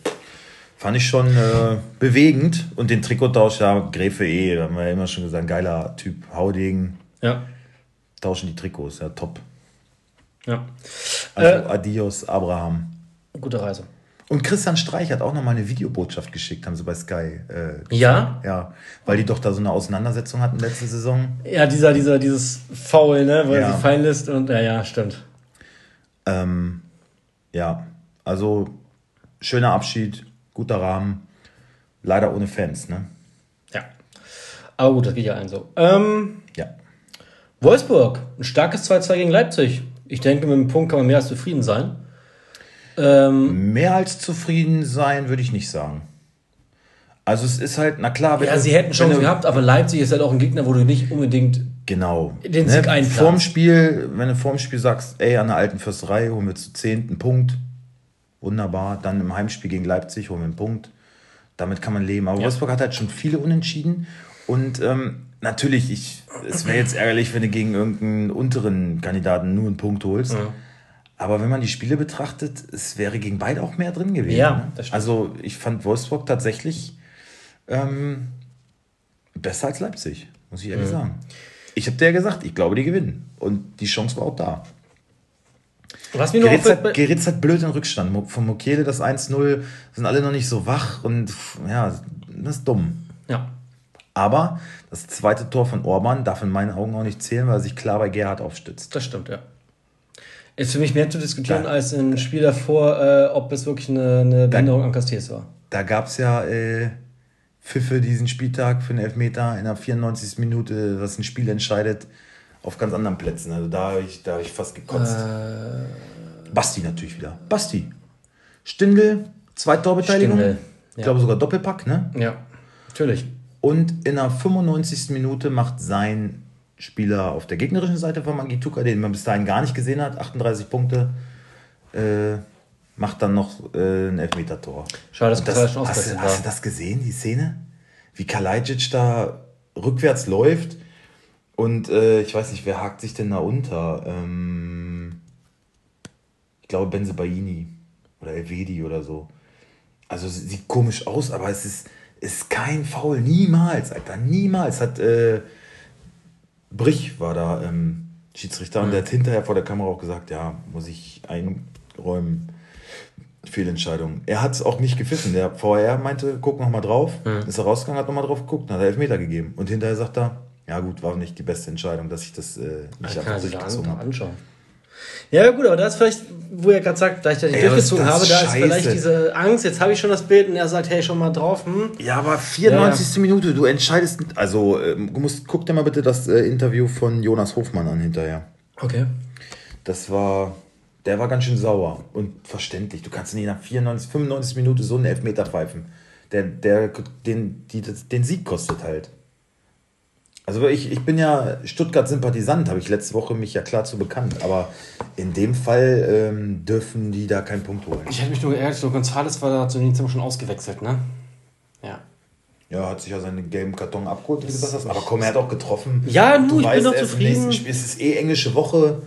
Fand ich schon äh, bewegend. Und den Trikottausch, ja, Gräfe eh, haben wir ja immer schon gesagt, geiler Typ, Haudegen. Ja. Tauschen die Trikots, ja, top. Ja. Also Äh. Adios, Abraham. Gute Reise. Und Christian Streich hat auch nochmal eine Videobotschaft geschickt, haben sie bei Sky. Äh, Ja? ja, weil die doch da so eine Auseinandersetzung hatten letzte Saison. Ja, dieser, dieser, dieses Foul, ne, wo er Ja. sie fallen lässt und, ja, ja, stimmt. Ähm, ja, also schöner Abschied, guter Rahmen. Leider ohne Fans, ne? Ja. Aber gut, das geht ja allen so. Ähm, Ja. Wolfsburg, ein starkes 2-2 gegen Leipzig. Ich denke, mit dem Punkt kann man mehr als zufrieden sein. Ähm, Mehr als zufrieden sein, würde ich nicht sagen. Also es ist halt, na klar, wenn ja, du- sie hätten du- gehabt, aber Leipzig ist halt auch ein Gegner, wo du nicht unbedingt. Genau. Den Sieg einplanst. Vorm Spiel, wenn du vorm Spiel sagst, ey, an der alten Fürsterei holen wir zu zehnten Punkt. Wunderbar. Dann im Heimspiel gegen Leipzig holen wir einen Punkt. Damit kann man leben. Aber Wolfsburg hat halt schon viele Unentschieden. Und ähm, natürlich, ich, es wäre jetzt ärgerlich, wenn du gegen irgendeinen unteren Kandidaten nur einen Punkt holst. Aber wenn man die Spiele betrachtet, es wäre gegen beide auch mehr drin gewesen. Ja, ne? das stimmt. Also ich fand Wolfsburg tatsächlich ähm, besser als Leipzig, muss ich Mhm. ehrlich sagen. Ich habe dir ja gesagt, ich glaube, die gewinnen. Und die Chance war auch da. Was mir Geritz hat, Geritz hat blöd in Rückstand. Von Mokele das 1-0 sind alle noch nicht so wach und ja, das ist dumm. ja. Aber das zweite Tor von Orban darf in meinen Augen auch nicht zählen, weil er sich klar bei Gerhard aufstützt. Das stimmt, ja. Ist für mich mehr zu diskutieren Da- als ein Spiel davor, äh, ob es wirklich eine, eine Behinderung an Castells war. Da gab es ja äh, Pfiffe diesen Spieltag für einen Elfmeter in der 94. Minute, was ein Spiel entscheidet, auf ganz anderen Plätzen. Also da habe ich, da hab ich fast gekotzt. Äh. Basti natürlich wieder. Basti. Stindel, Zweittorbeteiligung. Stindl, Ich glaube sogar Doppelpack, ne? Ja, natürlich. Und in der 95. Minute macht sein Spieler auf der gegnerischen Seite von Mangituka, den man bis dahin gar nicht gesehen hat, 38 Punkte, äh, macht dann noch äh, ein Elfmeter-Tor. Schade, dass Und Kosala schon hast, du, hast du das gesehen, die Szene? Wie Kalajdzic da rückwärts läuft und äh, ich weiß nicht, wer hakt sich denn da unter? Ähm, ich glaube Benzebaini oder Elvedi oder so. Also sieht komisch aus, aber es ist, ist kein Foul. Niemals, Alter. Niemals hat äh, Brich war da ähm, Schiedsrichter und der hat hinterher vor der Kamera auch gesagt, ja, muss ich einräumen. Fehlentscheidung. Er hat es auch nicht gepfiffen. Der VR meinte, guck noch mal drauf. Ist er rausgegangen, hat noch mal drauf geguckt, dann hat er Elfmeter gegeben. Und hinterher sagt er, ja gut, war nicht die beste Entscheidung, dass ich das äh, nicht da durchgezogen habe. anschauen. Ja, gut, aber da ist vielleicht, wo er gerade sagt, da ich das nicht Ey, durchgezogen das habe, da ist scheiße. vielleicht diese Angst, jetzt habe ich schon das Bild und er sagt, hey, schon mal drauf, hm? Ja, aber 94. Minute, du entscheidest. Also, du musst, guck dir mal bitte das äh, Interview von Jonas Hofmann an hinterher. Okay. Das war. Der war ganz schön sauer und verständlich. Du kannst nicht nach 94, 95 Minuten so einen Elfmeter pfeifen. Der, der den, die, den Sieg kostet halt. Also ich, ich bin ja Stuttgart-Sympathisant, habe ich letzte Woche mich ja klar zu bekannt. Aber in dem Fall ähm, dürfen die da keinen Punkt holen. Ich hätte mich nur geärgert, so Gonzales war da zu dem Zeitpunkt schon ausgewechselt, ne? Ja. Ja, hat sich ja seinen gelben Karton abgeholt, wie du gesagt hast. Aber komm, er hat auch getroffen. Ja, nu, Du ich bin weißt, doch ist im zufrieden. Spiel. Es ist eh englische Woche.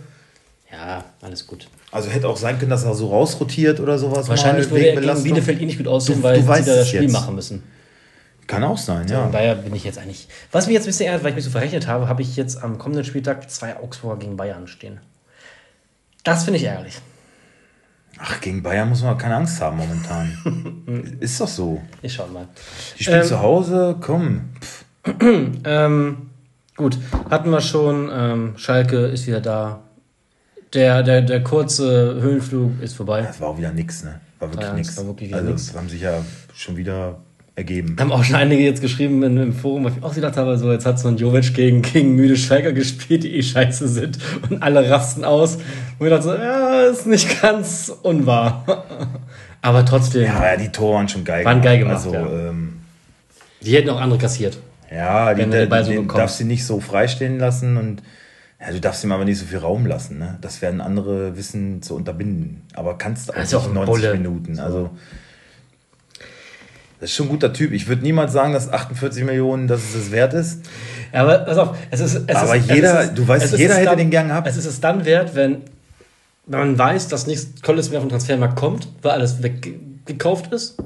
Ja, alles gut. Also hätte auch sein können, dass er so rausrotiert oder sowas. Wahrscheinlich würde er gegen Belastung. Bielefeld eh nicht gut aussehen, Du- weil du sie da das Spiel jetzt. machen müssen. Kann auch sein, Von ja. Bayer bin ich jetzt eigentlich. Was mich jetzt ein bisschen ärgert, weil ich mich so verrechnet habe, habe ich jetzt am kommenden Spieltag zwei Augsburger gegen Bayern stehen. Das finde ich ärgerlich. Ach, gegen Bayern muss man keine Angst haben momentan. ist doch so. Ich schau mal. Die spielen Ähm, zu Hause, komm. Ähm, gut, hatten wir schon. Ähm, Schalke ist wieder da. Der, der, der kurze Höhenflug ist vorbei. Das war auch wieder nix, ne? War wirklich Ja, nix. war wirklich also, nix. haben sich ja schon wieder ergeben. Haben auch schon einige jetzt geschrieben in, im Forum, wo ich auch gedacht habe, so, jetzt hat so ein Jovic gegen, gegen müde Schalker gespielt, die eh scheiße sind und alle rasten aus. Und ich dachte so, ja, ist nicht ganz unwahr. Aber trotzdem, Ja, aber die Tore waren schon geil Waren geil gemacht, Also, ja. ähm, die hätten auch andere kassiert. ja, die, den Ball so den darfst du nicht so freistehen lassen und ja, du darfst ihm aber nicht so viel Raum lassen. Ne? Das werden andere wissen zu unterbinden. Aber kannst du auch ja nicht auch ein 90 Bulle. Minuten. Also, das ist schon ein guter Typ. Ich würde niemals sagen, dass 48 Millionen, dass es das wert ist. Ja, aber pass auf, es ist. Es Aber ist, jeder- es ist, du weißt, es jeder es hätte dann, den gern gehabt. Es ist es dann wert, wenn, wenn man weiß, dass nichts Tolles mehr vom Transfermarkt kommt, weil alles weggekauft ist.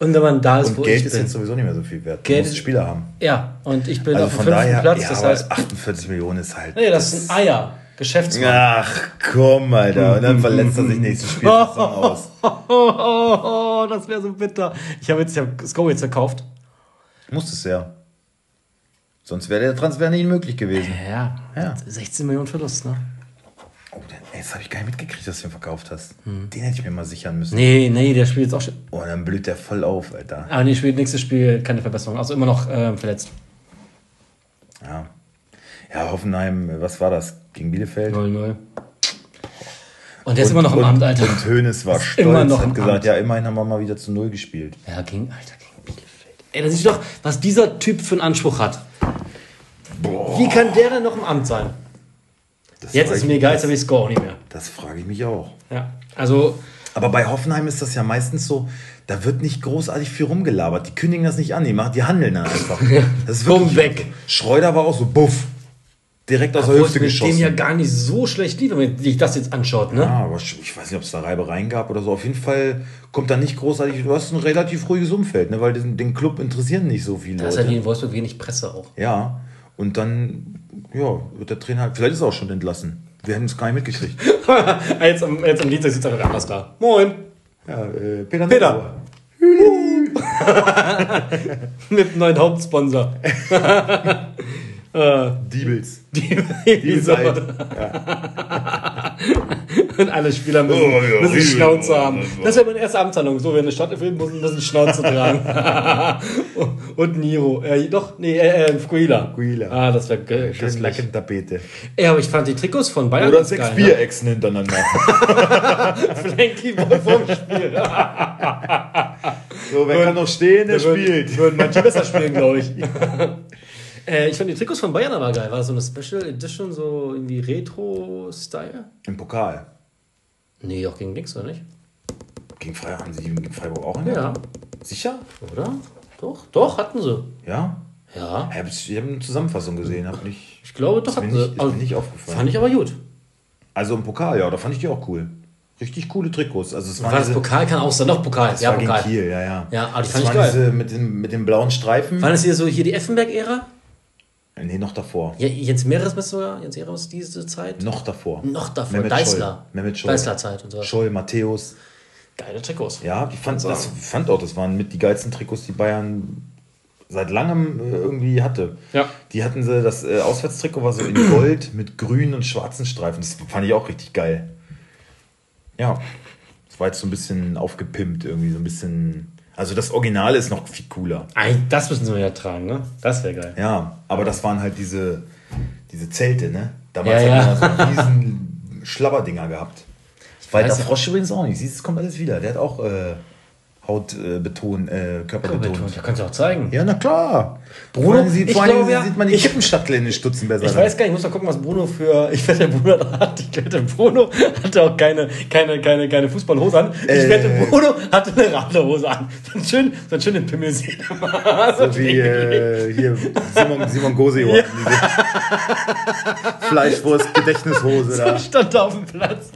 Und wenn man da ist, Und wo Geld ich ist jetzt sowieso nicht mehr so viel wert. Du Geld musst Spieler haben. Ja, und ich bin Also auf dem fünften daher, Platz. ja, das heißt, 48 Millionen ist halt. nee, das sind Eier. Geschäftsmann. Ach komm, Alter. Und dann verletzt er sich nächstes Spiel aus. Oh, oh, oh, das wäre so bitter. Ich habe jetzt ja Sko jetzt verkauft. Muss es ja. Sonst wäre der Transfer nicht möglich gewesen. Ja, Ja. 16 Millionen Verlust, ne? Oh, den, ey, das habe ich gar nicht mitgekriegt, dass du den verkauft hast. Den hätte ich mir mal sichern müssen. Nee, nee, der spielt jetzt auch schon. Oh, dann blüht der voll auf, Alter. Aber nee, spielt nächstes Spiel keine Verbesserung. Also immer noch ähm, verletzt. Ja. Ja, Hoffenheim, was war das? Gegen Bielefeld? 0-0. Und der ist immer noch im und, Amt, Alter. Und Hönes war stolz, immer noch im hat gesagt, Amt. ja, immerhin haben wir mal wieder zu Null gespielt. Ja, gegen, Alter, gegen Bielefeld. Ey, da siehst du doch, was dieser Typ für einen Anspruch hat. Boah. Wie kann der denn noch im Amt sein? Das Jetzt ist mir egal, jetzt habe ich Score auch nicht mehr. Das frage ich mich auch. Ja, also, Aber bei Hoffenheim ist das ja meistens so, da wird nicht großartig viel rumgelabert. Die kündigen das nicht an, die, machen, die handeln dann einfach. Das ist wirklich weg. Schreuder war auch so, buff. Direkt aus der obwohl es Hüfte geschossen. dem ja gar nicht so schlecht lief, wenn man sich das jetzt anschaut, ne? Ja, aber ich weiß nicht, ob es da Reibereien gab oder so. Auf jeden Fall kommt da nicht großartig. Du hast ein relativ ruhiges Umfeld, ne? weil den, den Club interessieren nicht so viele Da ist ja wie Leute. in Wolfsburg wenig Presse auch. Ja, und dann ja, wird der Trainer halt, vielleicht ist er auch schon entlassen. Wir hätten es gar nicht mitgekriegt. jetzt, am, jetzt am Dienstag sitzt er wieder anders da. Moin. Ja, äh, Peter. Peter. Mit einem neuen Hauptsponsor. äh, Diebels. die, Diebels halt. Und alle Spieler müssen, Oh, ja, müssen. Schnauze haben. Das wäre meine erste Amtshandlung. So, wenn eine Stadt erfüllt, muss müssen Schnauze tragen. Und Niro. Äh, doch, nee, äh, äh, Fukuila. Fukuila. Ah, das wäre Schön köstlich. Lackentapete. Ey, aber ich fand die Trikots von Bayern Oder sechs geil, ne? Bierechsen hintereinander. Flanky vorm Spiel. so, wer kann noch stehen, der Würden- spielt. Würden manche besser spielen, glaube ich. Äh, ich fand die Trikots von Bayern aber geil. War das so eine Special Edition, so irgendwie Retro-Style? Im Pokal. Nee, auch gegen Dings, oder nicht? Gegen Freiburg haben sie die gegen Freiburg auch Ja. ja. Sicher? Oder? Doch, doch, hatten sie. Ja. Ja. Ich habe eine Zusammenfassung gesehen, hab nicht. Ich glaube, doch hatten nicht, sie. ist Also, mir nicht aufgefallen. fand ich aber gut. Also im Pokal, ja, da fand ich die auch cool. Richtig coole Trikots. Also es War das Pokal? Kann auch sein. Doch, Pokal. das Ja, war gegen Pokal. Kiel, ja, ja. Ja, aber die das fand ich geil. diese mit den, mit den blauen Streifen. War das hier so hier die Effenberg-Ära? Nee, noch davor. Ja, Jens Meeres bist sogar. Jens Meeres diese Zeit? Noch davor. Noch davor. Mehmet Deißler. Scholl. Mehmet Scholl. Deißler-Zeit und so. Scholl, Matthäus. Geile Trikots. Ja, ich fand, So. das, fand auch, das waren mit die geilsten Trikots, die Bayern seit langem äh, irgendwie hatte. Ja. Die hatten sie, das äh, Auswärtstrikot war so in Gold mit grünen und schwarzen Streifen. Das fand ich auch richtig geil. Ja, das war jetzt so ein bisschen aufgepimpt irgendwie, so ein bisschen. Also das Original ist noch viel cooler. Das müssen sie ja tragen, ne? Das wäre geil. Ja, aber das waren halt diese, diese Zelte, ne? Damals Ja, hat ja. man so riesen Schlabberdinger gehabt. Weiß ja- Frosch übrigens auch nicht. Siehst du, es kommt alles wieder. Der hat auch äh, Hautbeton, äh, Körperbeton. Ja, kannst du auch zeigen. Ja, na klar. Bruno, vor allem, sieht, vor allem ja, sieht man die Kippenschachtel in den Stutzen besser. Ich dann. weiß gar nicht, ich muss mal gucken, was Bruno für. Ich wette, Bruno hat. Ich wette, Bruno hatte auch keine, keine, keine, keine Fußballhose an. Ich Äh. wette, Bruno hatte eine Radlerhose an. So einen schönen, so einen schönen Pimmel sieht. So wie äh, hier Simon, Simon Goseo. Ja. Diese Fleischwurst, Gedächtnishose da. stand da auf dem Platz.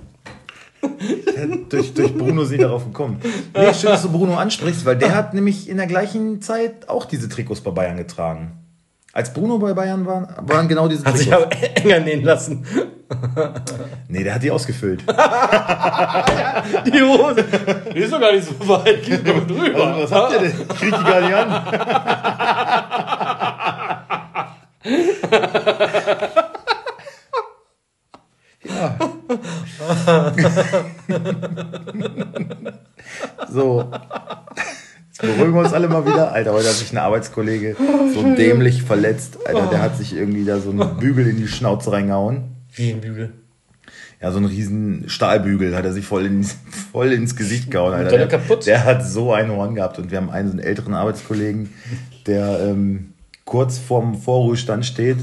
durch, durch Bruno die darauf gekommen. Nee, schön, dass du Bruno ansprichst, weil der hat nämlich in der gleichen Zeit auch diese Trikots bei Bayern getragen. Als Bruno bei Bayern war, waren genau diese Hat sich Trikots. aber enger nähen lassen. Nee, der hat die ausgefüllt. Die Hose. Die ist doch gar nicht so weit. Geht drüber. Also, was habt ihr denn? Ich krieg die gar nicht an. So. Jetzt beruhigen wir uns alle mal wieder. Alter, heute hat sich ein Arbeitskollege so dämlich verletzt. Alter, der hat sich irgendwie da so einen Bügel in die Schnauze reingehauen. Wie ein Bügel. Ja, so einen riesen Stahlbügel hat er sich voll, in, voll ins Gesicht gehauen. Alter. Der kaputt? der hat so ein Horn gehabt und wir haben einen, so einen älteren Arbeitskollegen, der ähm, kurz vorm Vorruhestand steht.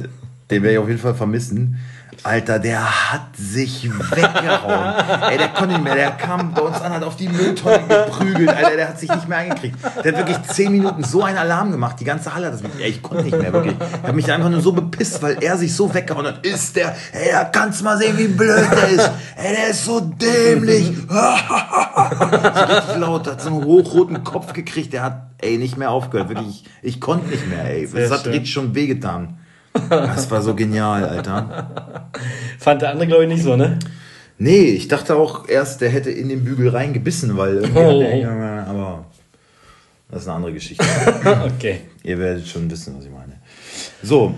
Den werde ich auf jeden Fall vermissen. Alter, der hat sich weggehauen. Ey, der konnte nicht mehr. Der kam bei uns an, hat auf die Mülltonne geprügelt. Alter, der hat sich nicht mehr eingekriegt. Der hat wirklich zehn Minuten so einen Alarm gemacht. Die ganze Halle hat das mit. Ey, ich konnte nicht mehr, wirklich. Ich habe mich einfach nur so bepisst, weil er sich so weggehauen hat. Ist der, ey, da kannst du mal sehen, wie blöd der ist. Ey, der ist so dämlich. so richtig laut, hat so einen hochroten Kopf gekriegt. Der hat, ey, nicht mehr aufgehört. Wirklich, ich, ich konnte nicht mehr, ey. Das hat richtig schon wehgetan. Das war so genial, Alter. Fand der andere, glaube ich, nicht so, ne? Nee, ich dachte auch erst, der hätte in den Bügel reingebissen, weil irgendwie Oh. der aber das ist eine andere Geschichte. Okay. Ihr werdet schon wissen, was ich meine. So.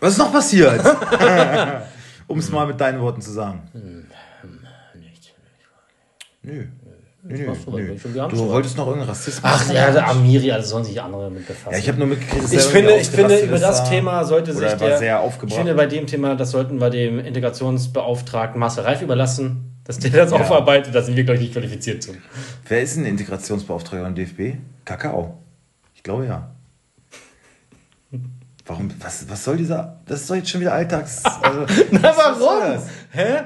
Was ist noch passiert? um es mal mit deinen Worten zu sagen. Nicht. Nö. Nö, nö, du, nö. wolltest noch irgendeinen Rassismus. Ach ja, der Amiri, also sollen sich andere mit befassen. Ja, ich habe nur mitgekriegt, Ich finde, ich finde, über das da. Thema sollte sich er der, sehr ich finde, bei dem Thema, das sollten wir dem Integrationsbeauftragten Marcel Reif überlassen, dass der das Ja. aufarbeitet, da sind wir, glaube ich, nicht qualifiziert zu. Wer ist ein Integrationsbeauftragter beim DFB? Kakao. Ich glaube ja. Warum, was, was soll dieser, das ist doch jetzt schon wieder Alltags... Also, Na, das? Hä?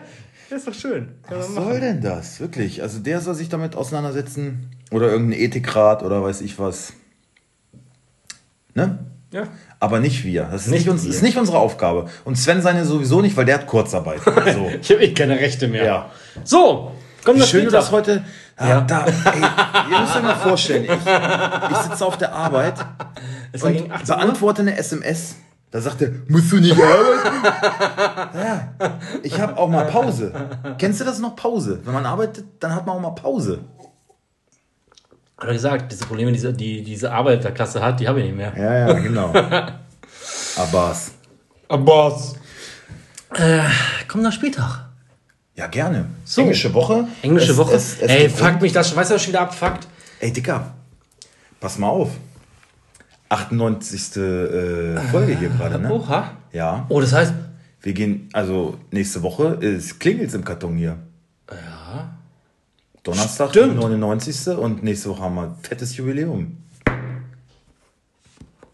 Ist doch schön. Was soll denn das? Wirklich? Also der soll sich damit auseinandersetzen oder irgendein Ethikrat oder weiß ich was. Ne? Ja. Aber nicht wir. Das ist Nicht nicht, uns, ist nicht unsere Aufgabe. Und Sven seine sowieso nicht, weil der hat Kurzarbeit. So. Ich habe eh keine Rechte mehr. Ja. So, komm Wie das schön du das heute. Ah, Ja. da, ey, ihr müsst euch mal vorstellen, ich, ich sitze auf der Arbeit Es und gegen 18 Uhr. beantworte eine SMS. Da sagt er, musst du nicht arbeiten? ja, ich habe auch mal Pause. Kennst du das noch Pause? Wenn man arbeitet, dann hat man auch mal Pause. Hat er gesagt, diese Probleme, die, die diese Arbeiterklasse hat, die habe ich nicht mehr. Ja, ja, genau. Abbas. Boss. Äh, komm nach Spieltag. Ja, gerne. So. Englische Woche. Englische Es- Woche. es- es Ey, gibt- fuck mich das, weißt du, was schon wieder abfuckt? Ey, Dicker, pass mal auf. 98. Äh, Folge hier gerade, ne? Oha. Ja. Oh, das heißt, Wir gehen, also nächste Woche ist Klingelt's im Karton hier. ja. Donnerstag, Stimmt. 99. und nächste Woche haben wir ein fettes Jubiläum.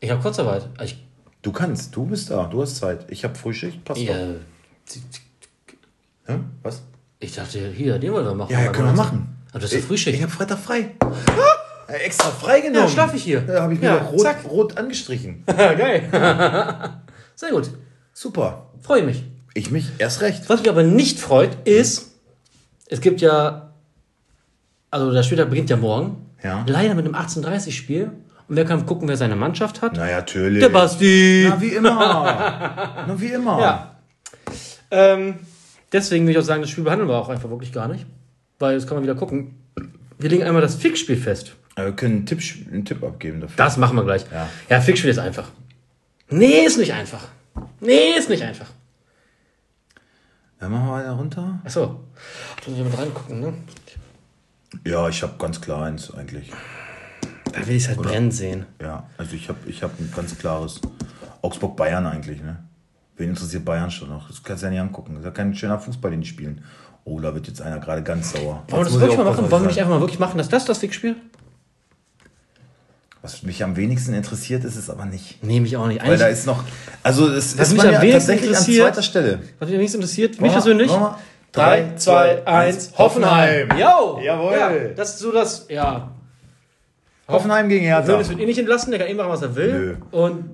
Ich habe Kurzarbeit. Ich, Du kannst, du bist da, du hast Zeit. Ich habe Frühschicht, passt ja, doch. Hä? Was? ich dachte, hier, den wollen wir machen. Ja, ja, können wir machen. Aber das ist ja Ich, Frühschicht. ich habe Freitag frei. Äh, extra frei genommen. Ja, schlaf ich hier. Ja, habe ich mir Ja, rot, rot angestrichen. Geil. Sehr gut. Super. Freue mich. Ich mich erst recht. Was mich aber nicht freut, ist, es gibt ja, also der Spieltag beginnt ja morgen. Ja. Leider mit einem 18:30-Spiel. Und wer kann gucken, wer seine Mannschaft hat? Na ja, natürlich. Der Basti. Na, wie immer. Na, wie immer. Ja. Ähm, deswegen würde ich auch sagen, das Spiel behandeln wir auch einfach wirklich gar nicht. Weil jetzt kann man wieder gucken. Wir legen einmal das Fixspiel fest. Äh, Wir können einen Tipp, einen Tipp abgeben dafür. Das machen wir gleich. Ja. ja Fixspiel ist einfach. Nee, ist nicht einfach. Nee, ist nicht einfach. Ja, machen wir weiter runter. Achso. Da muss ich mal reingucken, ne? Ja, ich habe ganz klar eins eigentlich. Da will ich es halt brennen sehen. Ja, also ich habe ich hab ein ganz klares Augsburg-Bayern eigentlich, ne? Wen interessiert Bayern schon noch? Das kannst du ja nicht angucken. Das ist ja kein schöner Fußball, den die spielen. Oh, da wird jetzt einer gerade ganz sauer. Wollen wir das wirklich ich mal machen? Wollen wir nicht ich einfach mal wirklich machen, dass das das Fixspiel? Was mich am wenigsten interessiert, ist es aber nicht. Nee, mich auch nicht. Weil da Eigentlich, ist noch. Also, es Was ist mich am ja wenigsten tatsächlich an zweiter Stelle. was mich wenigstens interessiert, mich persönlich. wir? 3, Drei, 2, zwei, 1, eins, Hoffenheim. Jo! Jawohl. Ja, das ist so das, ja. Hoffenheim gegen Hertha. Hönes wird eh nicht entlassen, der kann eh machen, was er will. Nö. Und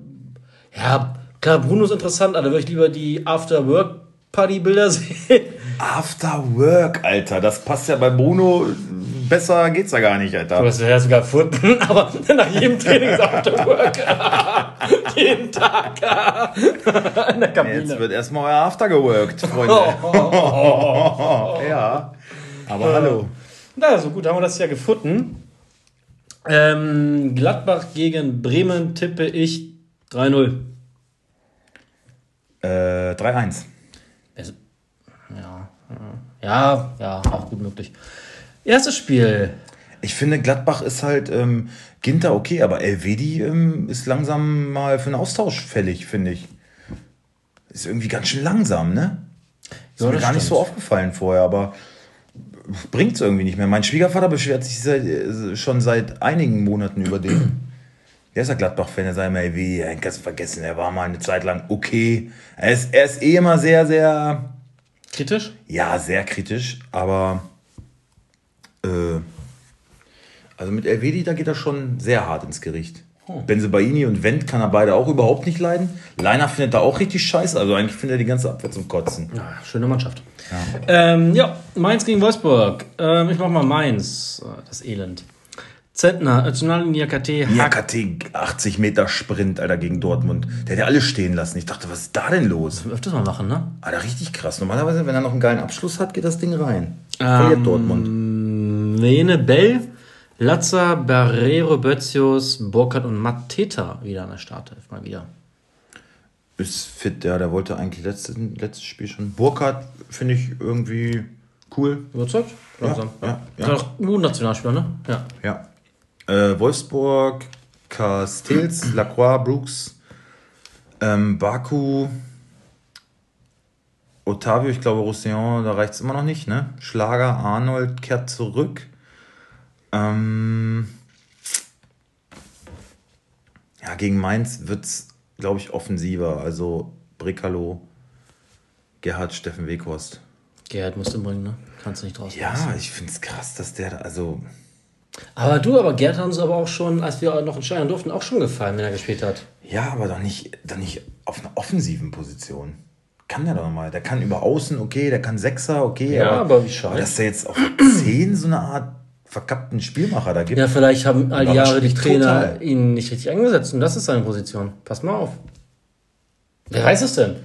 ja, klar, Bruno ist interessant, aber da würde ich lieber die After-Work-Party-Bilder sehen. After Work, Alter. Das passt ja bei Bruno. Besser geht's ja gar nicht, Alter. Das wäre ja sogar Furten, aber nach jedem Training ist After-Work. Jeden Tag. In der Kabine. Jetzt wird erstmal euer After geworkt, Freunde. ja. Aber hallo. Na, so gut, haben wir das ja gefunden. Ähm, Gladbach gegen Bremen tippe ich 3-0. Äh, 3-1. Also, Ja, ja, ja, auch gut möglich. Erstes Spiel. Ich finde, Gladbach ist halt ähm, Ginter okay, aber Elvedi ähm, ist langsam mal für einen Austausch fällig, finde ich. Ist irgendwie ganz schön langsam, ne? Ist Ja, mir gar nicht stimmt. so aufgefallen vorher, aber bringt's irgendwie nicht mehr. Mein Schwiegervater beschwert sich seit, äh, schon seit einigen Monaten über den. Der ist ja Gladbach-Fan, der sagt immer, ey, wie, kannst du vergessen, er war mal eine Zeit lang okay. Er ist, er ist eh immer sehr, sehr, Kritisch? ja, sehr kritisch, aber äh, also mit Elvedi, da geht er schon sehr hart ins Gericht. Benzebaini und Wendt kann er beide auch überhaupt nicht leiden. Leiner findet er auch richtig scheiße, also eigentlich findet er die ganze Abwehr zum Kotzen. Ja, schöne Mannschaft. Ja, ähm, ja Mainz gegen Wolfsburg. Ähm, ich mach mal Mainz. Äh, Das Elend. Zentner, National Niakate, Ja, Hack. KT 80 Meter Sprint, Alter, gegen Dortmund. Der hat ja alle stehen lassen. Ich dachte, was ist da denn los? Öfters mal machen, ne? Alter, richtig krass. Normalerweise, wenn er noch einen geilen Abschluss hat, geht das Ding rein. Verliert Ähm, Dortmund. Mene Bell, Latza, Barrero, Bötzius, Burkhardt und Mateta wieder an der Startelf. Mal wieder. Ist fit, ja, der wollte eigentlich letztes, letztes Spiel schon. Burkhardt finde ich irgendwie cool. Überzeugt? Langsam. ja, ja. Kann auch U-Nationalspieler, ne? Ja. Ja. Äh, Wolfsburg, Castells, Lacroix, Brooks, ähm, Baku, Otavio, ich glaube Roussillon, da reicht es immer noch nicht, ne? Schlager, Arnold kehrt zurück. Ähm, ja, gegen Mainz wird es, glaube ich, offensiver. Also Bricalo, Gerhard, Steffen Weghorst. Gerhard musst du bringen, ne? Kannst du nicht draus Ja, lassen. ich finde es krass, dass der, da- also Aber du, aber Gerd hat uns aber auch schon, als wir noch in Steuern durften, auch schon gefallen, wenn er gespielt hat. Ja, aber doch nicht, doch nicht auf einer offensiven Position. Kann der doch mal. Der kann über außen, okay, der kann Sechser, okay. Ja, aber wie scheiße. Aber dass der jetzt auf 10 so eine Art verkappten Spielmacher da gibt. Ja, vielleicht haben all die Jahre die Trainer total. ihn nicht richtig eingesetzt und das ist seine Position. Pass mal auf. Wer weiß es denn?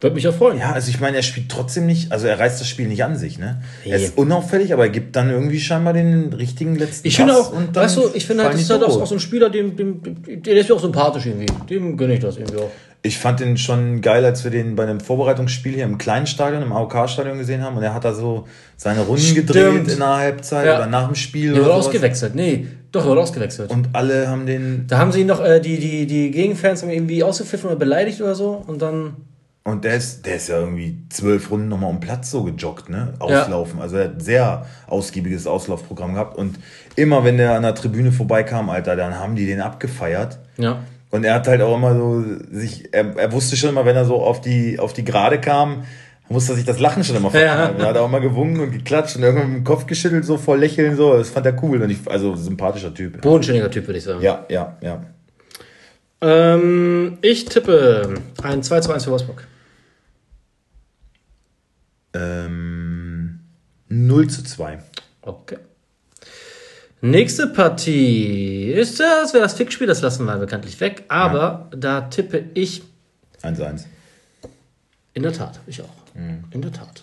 Würde mich ja freuen. Ja, also ich meine, er spielt trotzdem nicht, also er reißt das Spiel nicht an sich, ne? Er Nee. ist unauffällig, aber er gibt dann irgendwie scheinbar den richtigen letzten Ich finde Pass auch, und dann weißt du, ich finde halt, das ist halt auch, auch so ein Spieler, dem, dem, dem, der ist mir auch sympathisch irgendwie. Dem gönne ich das irgendwie auch. Ich fand den schon geil, als wir den bei einem Vorbereitungsspiel hier im kleinen Stadion, im AOK-Stadion gesehen haben und er hat da so seine Runden Stimmt. gedreht in der Halbzeit Ja. oder nach dem Spiel Der oder wurde ausgewechselt. Nee, doch, er wurde ausgewechselt. Und alle haben den da haben sie ihn noch, äh, die, die, die Gegenfans haben ihn irgendwie ausgepfiffen oder beleidigt oder so und dann. Und der ist, der ist ja irgendwie zwölf Runden nochmal um Platz so gejoggt, ne? Auslaufen. Also er hat ein sehr ausgiebiges Auslaufprogramm gehabt. Und immer wenn der an der Tribüne vorbeikam, Alter, dann haben die den abgefeiert. Ja. Und er hat halt auch immer so sich, er, er wusste schon immer, wenn er so auf die, auf die Gerade kam, musste er sich das Lachen schon immer verkneifen. Er hat auch immer gewungen und geklatscht und irgendwann mit dem Kopf geschüttelt, so voll lächeln, so. Das fand er cool. Und ich, also sympathischer Typ. Bodenständiger Typ, würde ich sagen. Ja, ja, ja. Ähm, ich tippe ein 2 zu 1 für Wolfsburg. Ähm, 0 zu 2. Okay. Nächste Partie ist das, wäre das Fixspiel, das lassen wir bekanntlich weg. Aber da tippe ich 1-1. in der Tat, ich auch. In der Tat.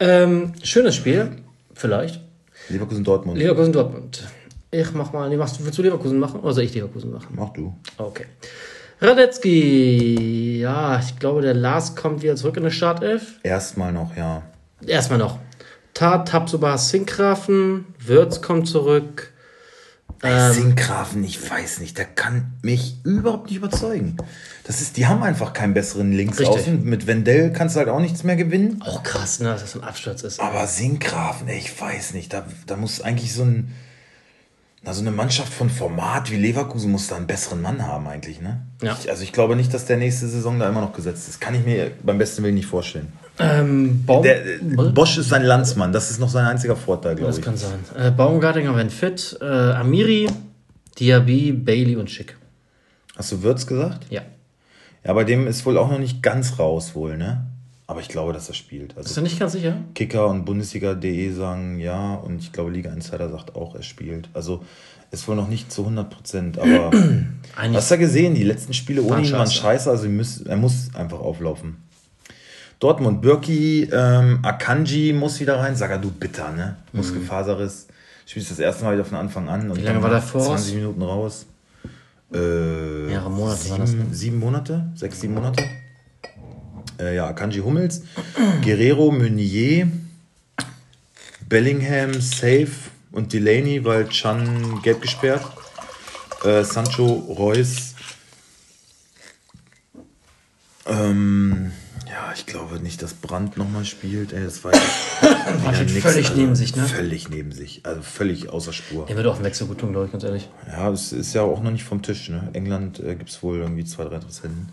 Ähm, schönes Spiel, vielleicht. Leverkusen Dortmund. Leverkusen Dortmund. Ich mach mal, nee, machst du, willst du Leverkusen machen oder soll ich Leverkusen machen? Mach du. Okay. Radetzky, ja, ich glaube, der Lars kommt wieder zurück in der Startelf. Erstmal noch, ja. Erstmal noch. Tat, Tabsoba, Sinkgrafen, Würz kommt zurück. Ähm, Sinkgrafen, ich weiß nicht, der kann mich überhaupt nicht überzeugen. Das ist, die haben einfach keinen besseren Linksaußen. Mit Wendell kannst du halt auch nichts mehr gewinnen. Auch krass, ne, dass das so ein Absturz ist. Aber Sinkgrafen, ey, ich weiß nicht, da, da muss eigentlich so ein, na, so eine Mannschaft von Format wie Leverkusen muss da einen besseren Mann haben eigentlich, ne? Ja. Ich, also ich glaube nicht, dass der nächste Saison da immer noch gesetzt ist. Kann ich mir beim besten Willen nicht vorstellen. Ähm, Baum Der, äh, Bosch ist sein Landsmann, das ist noch sein einziger Vorteil, glaube das ich. kann sein. Äh, Baumgartinger, wenn fit. Äh, Amiri, Diaby, Bailey und Schick. Hast du Würz gesagt? Ja. Ja, bei dem ist wohl auch noch nicht ganz raus wohl, ne? Aber ich glaube, dass er spielt. Ist Also er nicht ganz sicher? Kicker und Bundesliga.de sagen ja und ich glaube Liga Insider sagt auch, er spielt. Also ist wohl noch nicht zu 100 Prozent, aber hast du ja gesehen, die letzten Spiele ohne ihn waren scheiße. also er muss einfach auflaufen. Dortmund, Birki, ähm, Akanji muss wieder rein, Sagadu bitter, ne? Muskelfaserriss. Spielst das erste Mal wieder von Anfang an. Und Wie lange war der voraus? 20 Minuten raus. Äh, Mehrere Monate sieben, war das, ne? sieben Monate? Sechs, sieben Monate? Äh, ja, Akanji Hummels, Guerrero, Meunier, Bellingham, Safe und Delaney, weil Chan gelb gesperrt. Äh, Sancho, Reus. Ähm, ja, ich glaube nicht, dass Brandt nochmal spielt. Ey, das. Wieder steht nix, völlig neben sich, ne? Völlig neben sich. Also völlig außer Spur. Der würde auch einen Wechsel gut tun, glaube ich, ganz ehrlich. Ja, es ist ja auch noch nicht vom Tisch. Ne? England äh, gibt es wohl irgendwie zwei, drei Interessenten.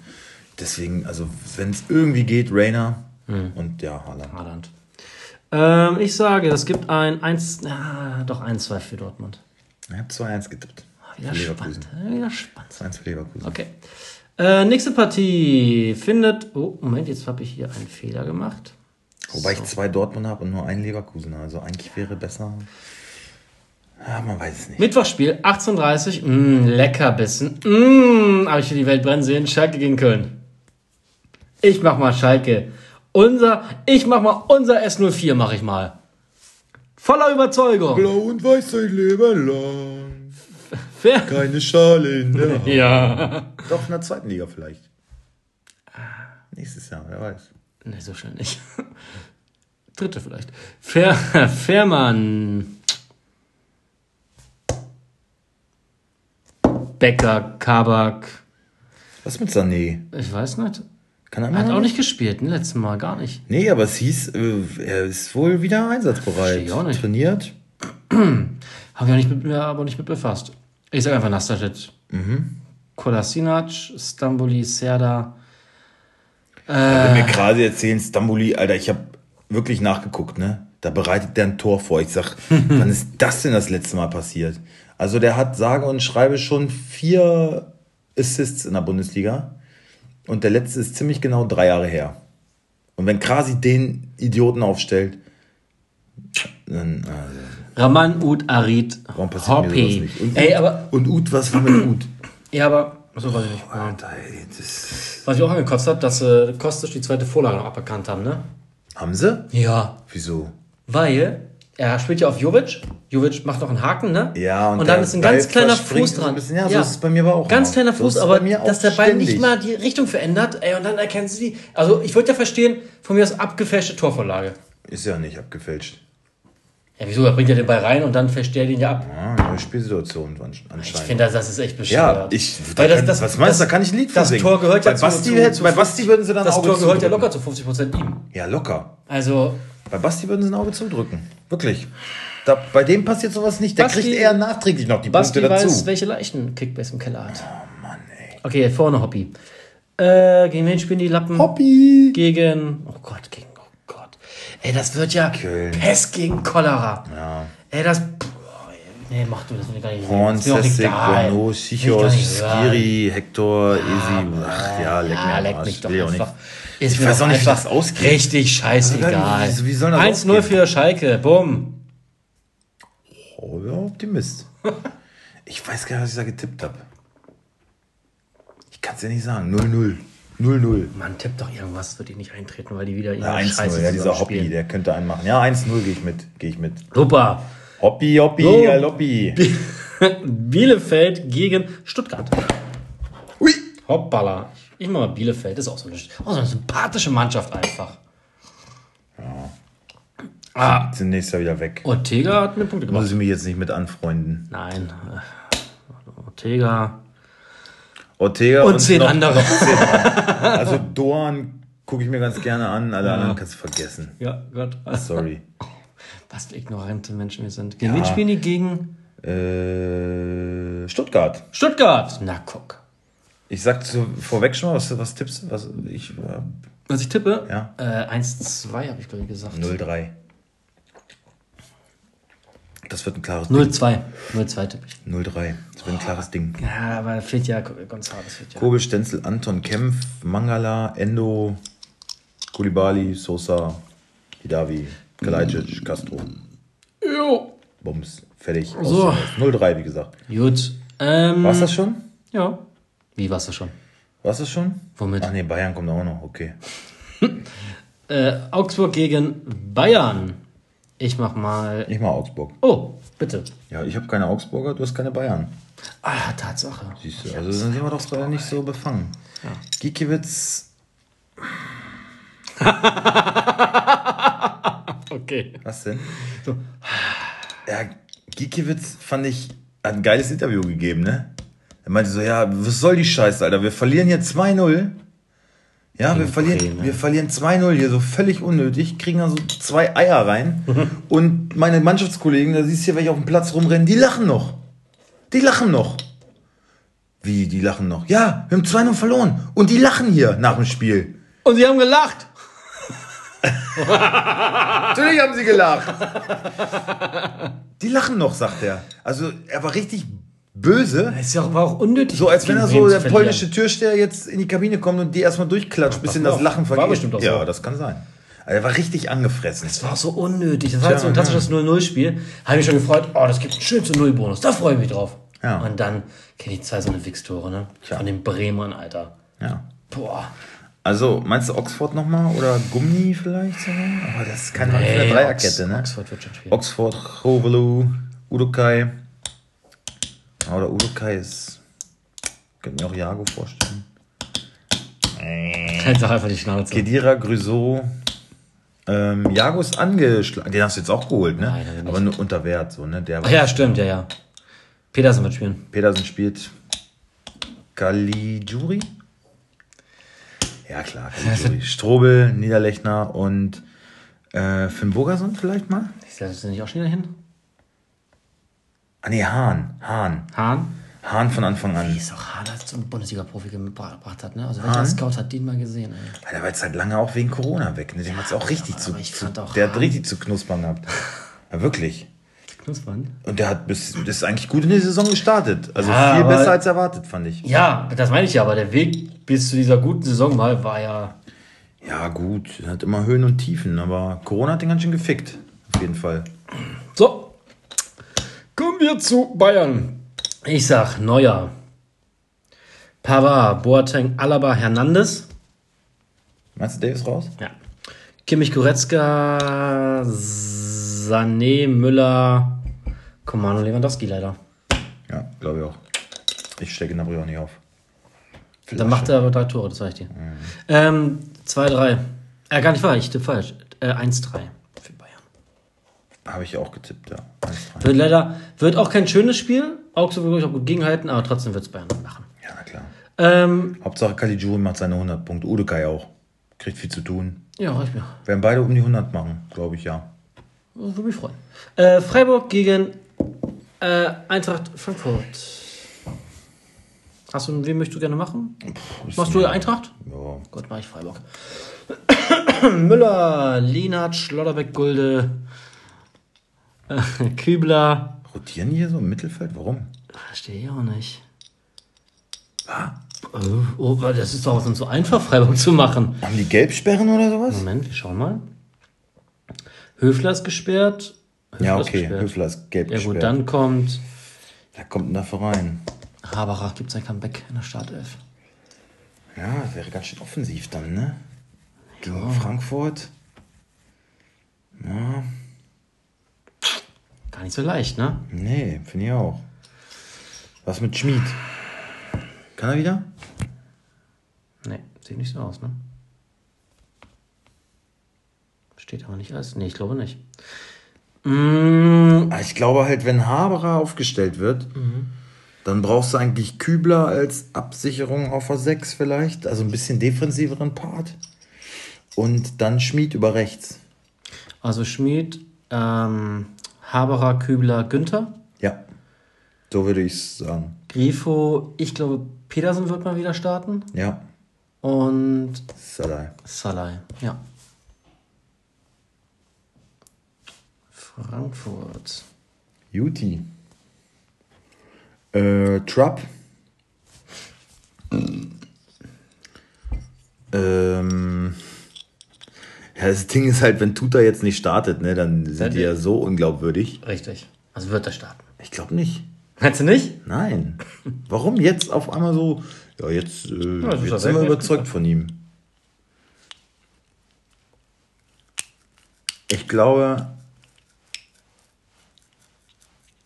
Deswegen, also wenn es irgendwie geht, Rainer Hm. und ja, Haaland. Haaland. Ähm, ich sage, es gibt ein 1, ah, doch 1-2 für Dortmund. Ich habe 2-1 getippt. Wieder Für Leverkusen. spannend. äh, Wieder spannend. 2-1 für Leverkusen. Okay. Äh, nächste Partie findet. Oh, Moment, jetzt habe ich hier einen Fehler gemacht. Wobei ich zwei Dortmund habe und nur einen Leverkusen. Also eigentlich wäre besser. Ja, man weiß es nicht. Mittwochsspiel, 18.30 Uhr. Mm, Leckerbissen. Mm, habe ich für die Welt brennen sehen. Schalke gegen Köln. Ich mach mal Schalke. Unser, ich mach mal unser S04, mach ich mal. Voller Überzeugung. Blau und weiß sein Leben lang. Keine Schale in der Hand. Ja. Doch in der zweiten Liga vielleicht. Nächstes Jahr, wer weiß. Nee, so schnell nicht. Dritte vielleicht. Fair, Fairmann. Becker, Kabak. Was mit Sané? Ich weiß nicht. Kann er Er hat auch nicht gespielt, ne? Letztes Mal gar nicht. Nee, aber es hieß, äh, er ist wohl wieder einsatzbereit. Ich auch nicht. Trainiert. Haben wir auch nicht mit, aber nicht mit befasst. Ich sage einfach Nastasic. Mhm. Kolasinac, Stamboli, Serda. Wenn mir gerade erzählen, Stambuli, Alter, ich habe wirklich nachgeguckt, ne? Da bereitet der ein Tor vor. Ich sag, wann ist das denn das letzte Mal passiert? Also der hat sage und schreibe schon vier Assists in der Bundesliga. Und der letzte ist ziemlich genau drei Jahre her. Und wenn Krasi den Idioten aufstellt, dann also, Raman Ud Arid warum passiert mir sowas nicht? Und, Ey, aber. und Ud, was war mit Ud? Ja, aber. So weiß ich nicht. Ja. Alter, ey, das, Was ich auch angekotzt habe, dass äh, Kostic die zweite Vorlage noch aberkannt haben, ne? haben sie? Ja. Wieso? Weil er spielt ja auf Jovic. Jovic macht noch einen Haken, ne? Ja, und und, dann ist ein ganz Ball kleiner Fuß so dran. ein bisschen. Ja, so ist es bei mir aber auch Ganz immer. kleiner So Fuß, es aber bei mir dass der Ball nicht ständig. mal die Richtung verändert, ey, und dann erkennen sie die. Also ich würde ja verstehen, von mir aus abgefälschte Torvorlage. Ist ja nicht abgefälscht. Ja, wieso? Er bringt ja den Ball rein und dann verstellt ihn ja ab. Ah, neue Spielsituation an- Ich anscheinend. finde, das, das ist echt ja, bescheuert. ich, da Weil das- kann, das- was meinst du, da kann ich ein Lied das singen. Tor gehört ja bei zu- Basti, zu- zu bei 50 Basti würden sie dann das Auge Tor gehört ja locker zu 50% ihm. Ja, locker. Also, Bei Basti würden sie ein Auge zudrücken. Wirklich. Da, bei dem passiert sowas nicht. Der Basti- kriegt eher nachträglich noch die Basti Punkte dazu. weiß, welche Leichen Kickbase im Keller hat. oh Mann, ey. Okay, vorne Hoppy. Äh, gegen wen spielen die Lappen? Hobby. Gegen. Oh Gott, gegen. Ey, das wird ja Köln. Pest gegen Cholera. Ja. Ey, das. Boah, nee, mach du das will ich gar nicht. Horn, Sessig. Bono, Sichos. Skiri, Hector, Easy. Ach ja, leck Ja, leck mich doch einfach. Ist Ich mir weiß auch nicht, wie das ausgeht. Richtig scheißegal. Das 1-0 ausgehen? für Schalke. Bumm. Oh, ja, Optimist. ich weiß gar nicht, was ich da getippt habe. Ich kann es ja nicht sagen. 0-0. 0-0. Mann, tipp doch irgendwas, wird die nicht eintreten, weil die wieder ihre Ja, 1-0, Scheiße ja, dieser spielen. der könnte einen machen. Ja, 1-0 gehe ich mit. Gehe ich mit. Super. Hoppi, Hoppi, So. Galoppi. Bielefeld gegen Stuttgart. Ui. Hoppala. Ich mach mal Bielefeld. Das ist auch so eine, auch so eine sympathische Mannschaft einfach. Ah, Sind nächstes Jahr wieder weg. Ortega hat mir Punkte Muss gemacht. ich mich jetzt nicht mit anfreunden. Nein. Ortega. Ortega Und zehn noch- andere. noch zehn andere. Also Dorn gucke ich mir ganz gerne an. Alle anderen kannst du vergessen. Ja, Gott. Sorry. Was für ignorante Menschen wir sind. Gegen Ja. wen spielen die? Gegen Äh, Stuttgart. Stuttgart. Na, guck. Ich sag zu, vorweg schon mal, was, was tippst du? Was, ich, äh, Was ich tippe? Ja. Äh, 1-2 habe ich, ich, gesagt. 0-3. Das wird ein klares 0-2. 0-2 tippe ich. Ding. 0-3. Das wird ein klares Ding. Ja, aber fehlt ja González. Fehlt ja. Kobel, Stenzel, Anton, Kempf, Mangala, Endo, Kulibali, Sosa, Hidavi, Kalajdzic, Castro. Jo. Bums. Fertig. So. Aus- 0-3, wie gesagt. Gut. Ähm, War's das schon? Ja. Wie war's das schon? War's das schon? Womit? Ach nee, Bayern kommt auch noch. Okay. Äh, Augsburg gegen Bayern. Ich mach mal. Ich mal Augsburg. Oh, bitte. Ja, ich habe keine Augsburger, du hast keine Bayern. Ah, Tatsache. Siehst du, also dann sind wir doch äh, nicht so befangen. Gikiewicz, Okay. was denn? Ja, Gikiewicz fand ich, hat ein geiles Interview gegeben, ne? Er meinte so, ja, was soll die Scheiße, Alter? Wir verlieren hier 2-0. Ja, wir verlieren, wir verlieren 2-0 hier, so völlig unnötig, kriegen dann so zwei Eier rein. und meine Mannschaftskollegen, da siehst du hier, welche auf dem Platz rumrennen, die lachen noch. Die lachen noch. Wie, die lachen noch? Ja, wir haben 2-0 verloren. Und die lachen hier nach dem Spiel. Und sie haben gelacht. Natürlich haben sie gelacht. Die lachen noch, sagt er. Also, er war richtig böse. Das ist ja auch, war auch unnötig. So als wenn er so der polnische Türsteher jetzt in die Kabine kommt und die erstmal durchklatscht, bis das in das war- Lachen war vergeht. bestimmt auch so. Ja, das kann sein. Also er war richtig angefressen. Das war so unnötig. Das war jetzt so ein klassisches 0-0-Spiel. Habe mich schon gefreut, oh, das gibt einen schönen zu Null-Bonus. Da freue ich mich drauf. Ja. Und dann kenne ich zwei so eine Wix-Tore, ne? Von den Bremern, Alter. Ja. Boah. Also, meinst du Oxford nochmal oder Gummi vielleicht sogar? Aber das ist keine hey, Dreierkette, ne? Oxford wird schon schwierig. Oxford, Chovelu, Oder Udokai ist. Könnte mir auch Jago vorstellen. Halt doch einfach die Schnauze. Kedira, Grüso. Ähm, Jago ist angeschlagen. Den hast du jetzt auch geholt, ne? Nein, nicht. Aber nur unter Wert, so, ne? Der Ach ja, stimmt, ja, ja. Petersen wird spielen. Petersen spielt Caligiuri. Ja, klar, Caligiuri. Strobel, Niederlechner und äh, Finn Bogerson vielleicht mal? Ist das nicht auch schon wieder hin? Ah, nee, Hahn. Hahn. Hahn? Hahn von Anfang Wie an. ist auch Hahn als zum Bundesliga-Profi gebracht hat, ne? Also welcher Hahn? Scout hat den mal gesehen, ey? Der war jetzt halt lange auch wegen Corona weg. Ne? Dem hat's auch richtig aber- zu. aber ich fand auch der hat Hahn- richtig zu knuspern gehabt. Ja, wirklich. Knuspern? Und der hat bis, ist eigentlich gut in die Saison gestartet. Also Ja, viel besser als erwartet, fand ich. Ja, das meine ich ja, aber der Weg bis zu dieser guten Saison mal war ja. Ja, gut. Hat immer Höhen und Tiefen, aber Corona hat den ganz schön gefickt. Auf jeden Fall. So. Kommen wir zu Bayern. Ich sag Neuer. Pavard, Boateng, Alaba, Hernandez. Meinst du Davis raus? Ja. Kimmich, Goretzka, Sané, Müller, Komano, Lewandowski leider. Ja, glaube ich auch. Ich stecke Nabri auch nicht auf. Dann macht er aber drei Tore, das sag ich dir. Ähm, 2-3. Äh, gar nicht wahr, ich tippe falsch. Äh, 1-3 für Bayern. Habe ich auch getippt, ja. 1-3. Wird leider, wird auch kein schönes Spiel. Augsburg wird auch gut gegenhalten, aber trotzdem wird es Bayern machen. Ja, klar. Ähm, Hauptsache Caligiuri macht seine 100 Punkte. Udekai auch. Kriegt viel zu tun. ja, reicht mir. Werden beide um die 100 machen, glaube ich, ja. Würde mich freuen. Äh, Freiburg gegen äh, Eintracht Frankfurt. Hast du, wen möchtest du gerne machen? Machst du Eintracht? Ja. Gott, mach ich Freiburg. Müller, Lienert, Schlotterbeck, Gulde, Kübler. Rotieren die hier so im Mittelfeld? Warum? Verstehe ich auch nicht. Ah, Oh, oh, das ist doch sonst so einfach, Freiburg zu machen. haben die Gelbsperren oder sowas? Moment, wir schauen mal. Höfler ist gesperrt. Höfler Ja, okay. gesperrt. Höfler ist gelb Ja gut, gesperrt. dann kommt Wer kommt denn da rein? Haberach, gibt sein Comeback in der Startelf. Ja, das wäre ganz schön offensiv dann, ne? Gegen Frankfurt. Ja, Gar nicht so leicht, ne? nee, finde ich auch. Was mit Schmid? Kann er wieder? Nee, sieht nicht so aus, ne? Steht aber nicht alles. Nee, ich glaube nicht. Mm, Ah, Ich glaube halt, wenn Haberer aufgestellt wird, dann brauchst du eigentlich Kübler als Absicherung auf der 6 vielleicht. Also ein bisschen defensiveren Part. Und dann Schmid über rechts. also Schmid, ähm, Haberer, Kübler, Günther. Ja. So würde ich es sagen. Grifo, ich glaube, Petersen wird mal wieder starten. Ja. Und Salai. Salai, ja. Frankfurt. Juti. Äh, Trapp. Ähm. Ja, das Ding ist halt, wenn Tuta jetzt nicht startet, ne, dann sind die ja so unglaubwürdig. Richtig. Also wird er starten. Ich glaube nicht. Meinst du nicht? Nein. Warum jetzt auf einmal so? Ja, jetzt, äh, ist jetzt ja sind wir sehr überzeugt von ihm. Ich glaube,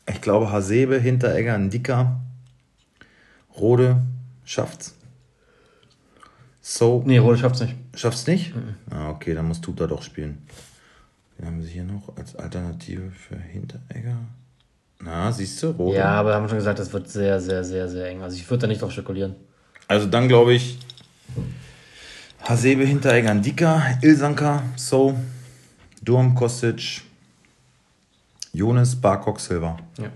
ich glaube, Hasebe, Hinteregger, Ndika, Rode schafft's. So, Nee, Rode schafft's nicht. Schafft's nicht? Mhm. Ah, okay, dann muss Tuta doch spielen. Wen haben sie hier noch als Alternative für Hinteregger? Na, siehst du, Rode. Ja, aber wir haben schon gesagt, das wird sehr, sehr, sehr, sehr eng. Also ich würde da nicht drauf spekulieren. Also dann glaube ich, Hasebe, Hinteregger, Ndika, Ilsanka, So, Durm, Kostic, Jonas, Barkok, Silva. Ja.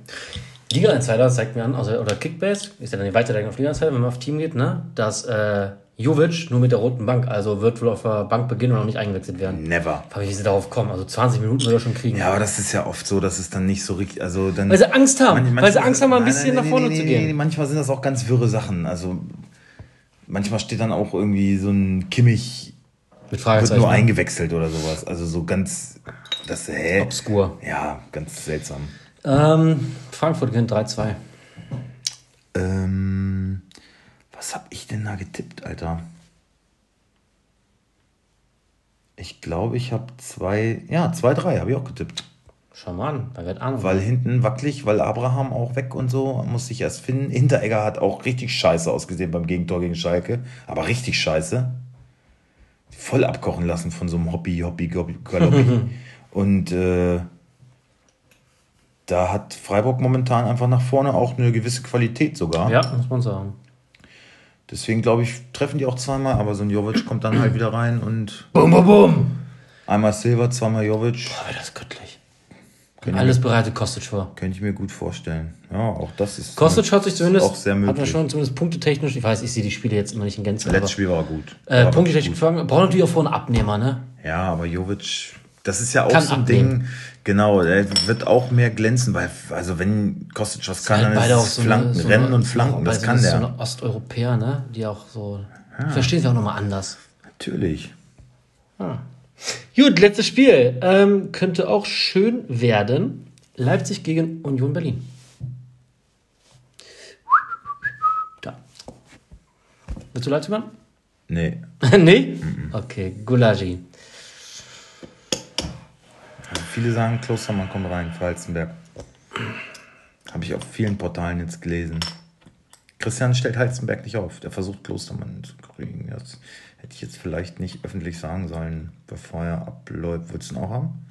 Liga Insider zeigt mir an, also, oder Kickbase, ist ja dann die Weiterleitung auf Liga Insider, wenn man auf Team geht, ne, dass äh, Jovic nur mit der roten Bank, also wird wohl auf der Bank beginnen und noch nicht eingewechselt werden. Never. Mich, wie sie darauf kommen. Also 20 Minuten wird er schon kriegen. Ja, aber das ist ja oft so, dass es dann nicht so richtig, also dann... Weil sie Angst haben, Manch- weil sie manchmal- Angst haben, mal ein Nein, bisschen nein, nach nee, vorne nee, zu gehen. Nee, manchmal sind das auch ganz wirre Sachen, also manchmal steht dann auch irgendwie so ein Kimmich Mit wird Fragezeichen. nur eingewechselt oder sowas, also so ganz, das, hä? Obskur. Ja, ganz seltsam. Ähm, Frankfurt gewinnt 3-2. Ähm, was hab ich denn da getippt, Alter? Ich glaube, ich habe zwei, ja, zwei, drei habe ich auch getippt. Schau mal an, bei Wert Ahnung. Weil hinten wackelig, weil Abraham auch weg und so, muss sich erst finden. Hinteregger hat auch richtig scheiße ausgesehen beim Gegentor gegen Schalke. Aber richtig scheiße. Voll abkochen lassen von so einem Hobby, Hobby, Hobby, Galoppi. und äh, da hat Freiburg momentan einfach nach vorne auch eine gewisse Qualität sogar. ja, muss man sagen. Deswegen glaube ich, treffen die auch zweimal, aber so ein Jovic kommt dann halt wieder rein und Bum, bum, bum. einmal Silva, zweimal Jovic. Boah, das ist göttlich. Könnte Alles bereitet Kostic vor. Könnte ich mir gut vorstellen. Ja, auch das ist. Kostic hat sich zumindest, Auch sehr hat man möglich. schon zumindest punktetechnisch, ich weiß, ich sehe die Spiele jetzt immer nicht in Gänze, Letztes Spiel war gut. äh, War punktetechnisch braucht natürlich auch vor einen Abnehmer, ne? Ja, aber Jovic, das ist ja auch Kann so ein abnehmen. Ding. Genau, er wird auch mehr glänzen, weil, also wenn Kostic was kann, Halt dann ist auch es so Flanken, eine, so Rennen und Flanken, das kann der. So eine Osteuropäer, ne? Die auch so, verstehen sie auch nochmal anders. Natürlich. Gut, letztes Spiel. Ähm, könnte auch schön werden. Leipzig gegen Union Berlin. Da. Willst du Leipzig machen? Nee. nee? Okay, Gulagi. Viele sagen, Klostermann kommt rein, für Halstenberg. Habe ich auf vielen Portalen jetzt gelesen. Christian stellt Halstenberg nicht auf. Der versucht Klostermann zu kriegen. Das hätte ich jetzt vielleicht nicht öffentlich sagen sollen, bevor er abläuft. Würdest du ihn auch haben?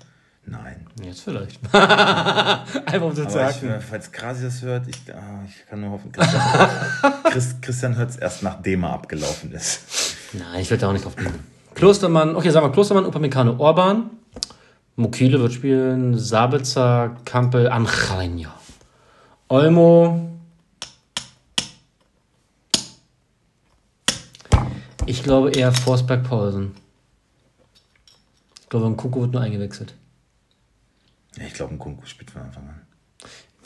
Nein. Jetzt vielleicht. Einfach um zu ich, sagen. äh, falls Krasi das hört, ich, ah, ich kann nur hoffen, Christian, Chris, Christian hört es erst nachdem er abgelaufen ist. Nein, ich will da auch nicht drauf gehen. Klostermann, okay, sagen wir Klostermann, Upamecano, Orban. Mokile wird spielen, Sabitzer, Kampel, Angelina. Olmo. Ich glaube eher Forsberg, Paulsen. Ich glaube, Nkunku wird nur eingewechselt. Ja, Ich glaube, ein Kunku spielt von Anfang an.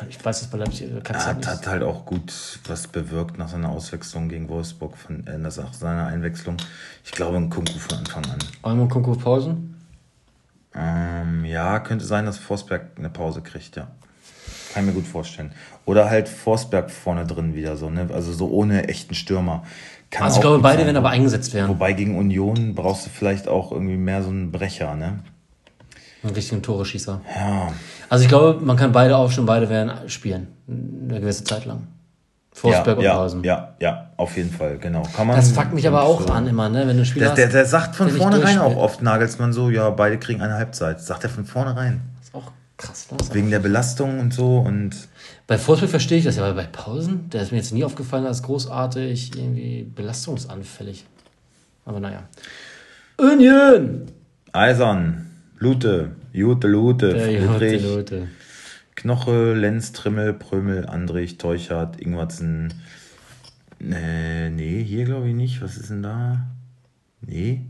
Ich weiß es bei Leipzig, kann Er hat, hat halt auch gut was bewirkt nach seiner Auswechslung gegen Wolfsburg, von, äh, nach seiner Einwechslung. Ich glaube, ein Kunku von Anfang an. Olmo, Nkunku, Pausen. Ähm, ja, könnte sein, dass Forsberg eine Pause kriegt, ja. Kann ich mir gut vorstellen. Oder halt Forsberg vorne drin wieder so, ne? Also so ohne echten Stürmer. Kann Also ich glaube, beide sein. werden aber eingesetzt werden. Wobei gegen Union brauchst du vielleicht auch irgendwie mehr so einen Brecher, ne? Einen richtigen Tore-Schießer. Ja. Also ich glaube, man kann beide aufstellen, beide werden spielen. Eine gewisse Zeit lang. Forsberg ja, und ja, Pausen. Ja, ja, auf jeden Fall, genau. Kann man Das fuckt mich aber auch so- an immer, ne? Wenn du Spieler Der, der, der sagt von vornherein auch oft Nagelsmann so, ja, beide kriegen eine Halbzeit. Sagt er von vornherein. ist auch krass. Ne? Ist auch- Wegen der Belastung und so und Bei Forsberg verstehe ich das ja, aber bei Pausen, der ist mir jetzt nie aufgefallen als großartig irgendwie belastungsanfällig. Aber naja. Union! Eisern, Lute, Jute, Lute, Der Friedrich, Leute, Leute. Knoche, Lenz, Trimmel, Prömel, Andrich, Teuchert, Ingwertsen. Nee, nee, hier glaube ich nicht. Was ist denn da? Nee.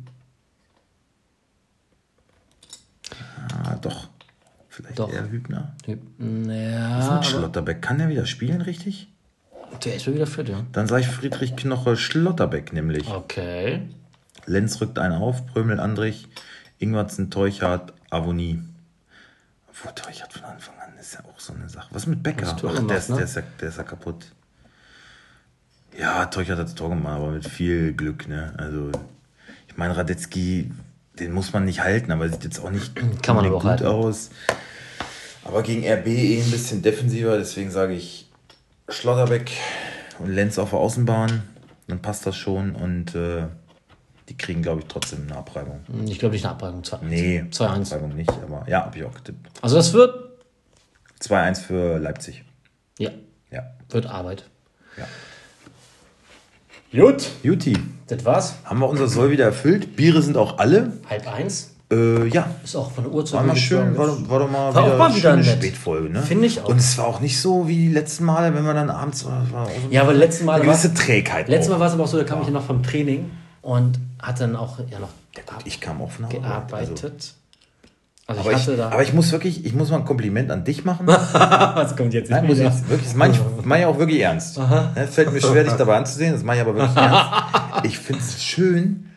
Ah, doch. Vielleicht Doch. eher Hübner. Ja, Schlotterbeck. Kann der wieder spielen, richtig? der ist wieder fit, ja. Dann sage ich Friedrich Knoche Schlotterbeck nämlich. Okay. Lenz rückt einen auf, Prömel, Andrich, Ingwertsen, Teuchert, Avonie. Obwohl Teuchert von Anfang an ist ja auch so eine Sache. Was mit Becker? Ach, der, ist, ne? der, ist ja, der ist ja kaputt. Ja, Teuchert hat das Tor gemacht, aber mit viel Glück. Ne? Also, ich meine, Radetzky, den muss man nicht halten, aber er sieht jetzt auch nicht Kann man gut halten. aus. Aber gegen RB eh ein bisschen defensiver, deswegen sage ich Schlotterbeck und Lenz auf der Außenbahn, dann passt das schon und äh, die kriegen, glaube ich, trotzdem eine Abreibung. Ich glaube nicht eine Abreibung. 2-1. Nee, 2-1. Abreibung nicht, aber ja, habe ich auch getippt. Also das wird, 2-1 für Leipzig. ja, Ja, wird Arbeit. ja. Gut. Juti. Das war's. Haben wir unser Soll wieder erfüllt? Biere sind auch alle. Halb eins. Äh, ja. Ist auch von der Uhrzeit. War mal schön, war, war doch mal War auch wieder mal eine wieder nett. Spätfolge, ne? Finde ich auch. Und es war auch nicht so wie die letzten Male, wenn wir dann abends war, war Ja, aber letztes Mal eine war gewisse Trägheit. Letztes Mal auch. war es aber auch so, da kam ich ja noch vom Training und hatte dann auch ja noch gear- Ich kam auch von der Arbeit. gearbeitet. Also, Aber ich ich, aber ich muss wirklich, ich muss mal ein Kompliment an dich machen. was kommt jetzt Nein, muss ich jetzt wirklich, das meine ich, meine ich auch wirklich ernst. Ne, Fällt mir schwer, dich dabei anzusehen, das mache ich aber wirklich ernst. Ich finde es schön,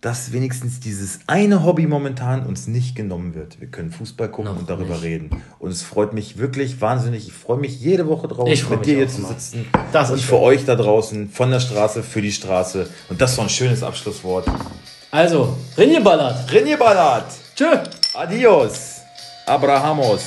dass wenigstens dieses eine Hobby momentan uns nicht genommen wird. Wir können Fußball gucken Noch und darüber nicht. reden. Und es freut mich wirklich wahnsinnig. Ich freue mich jede Woche drauf, mit dir hier zu sitzen. Das und für euch da draußen, von der Straße, für die Straße. Und das war ein schönes Abschlusswort. Also, Rinje ballert. Rinje Ballard! Tschö. Adios! Abrahamos!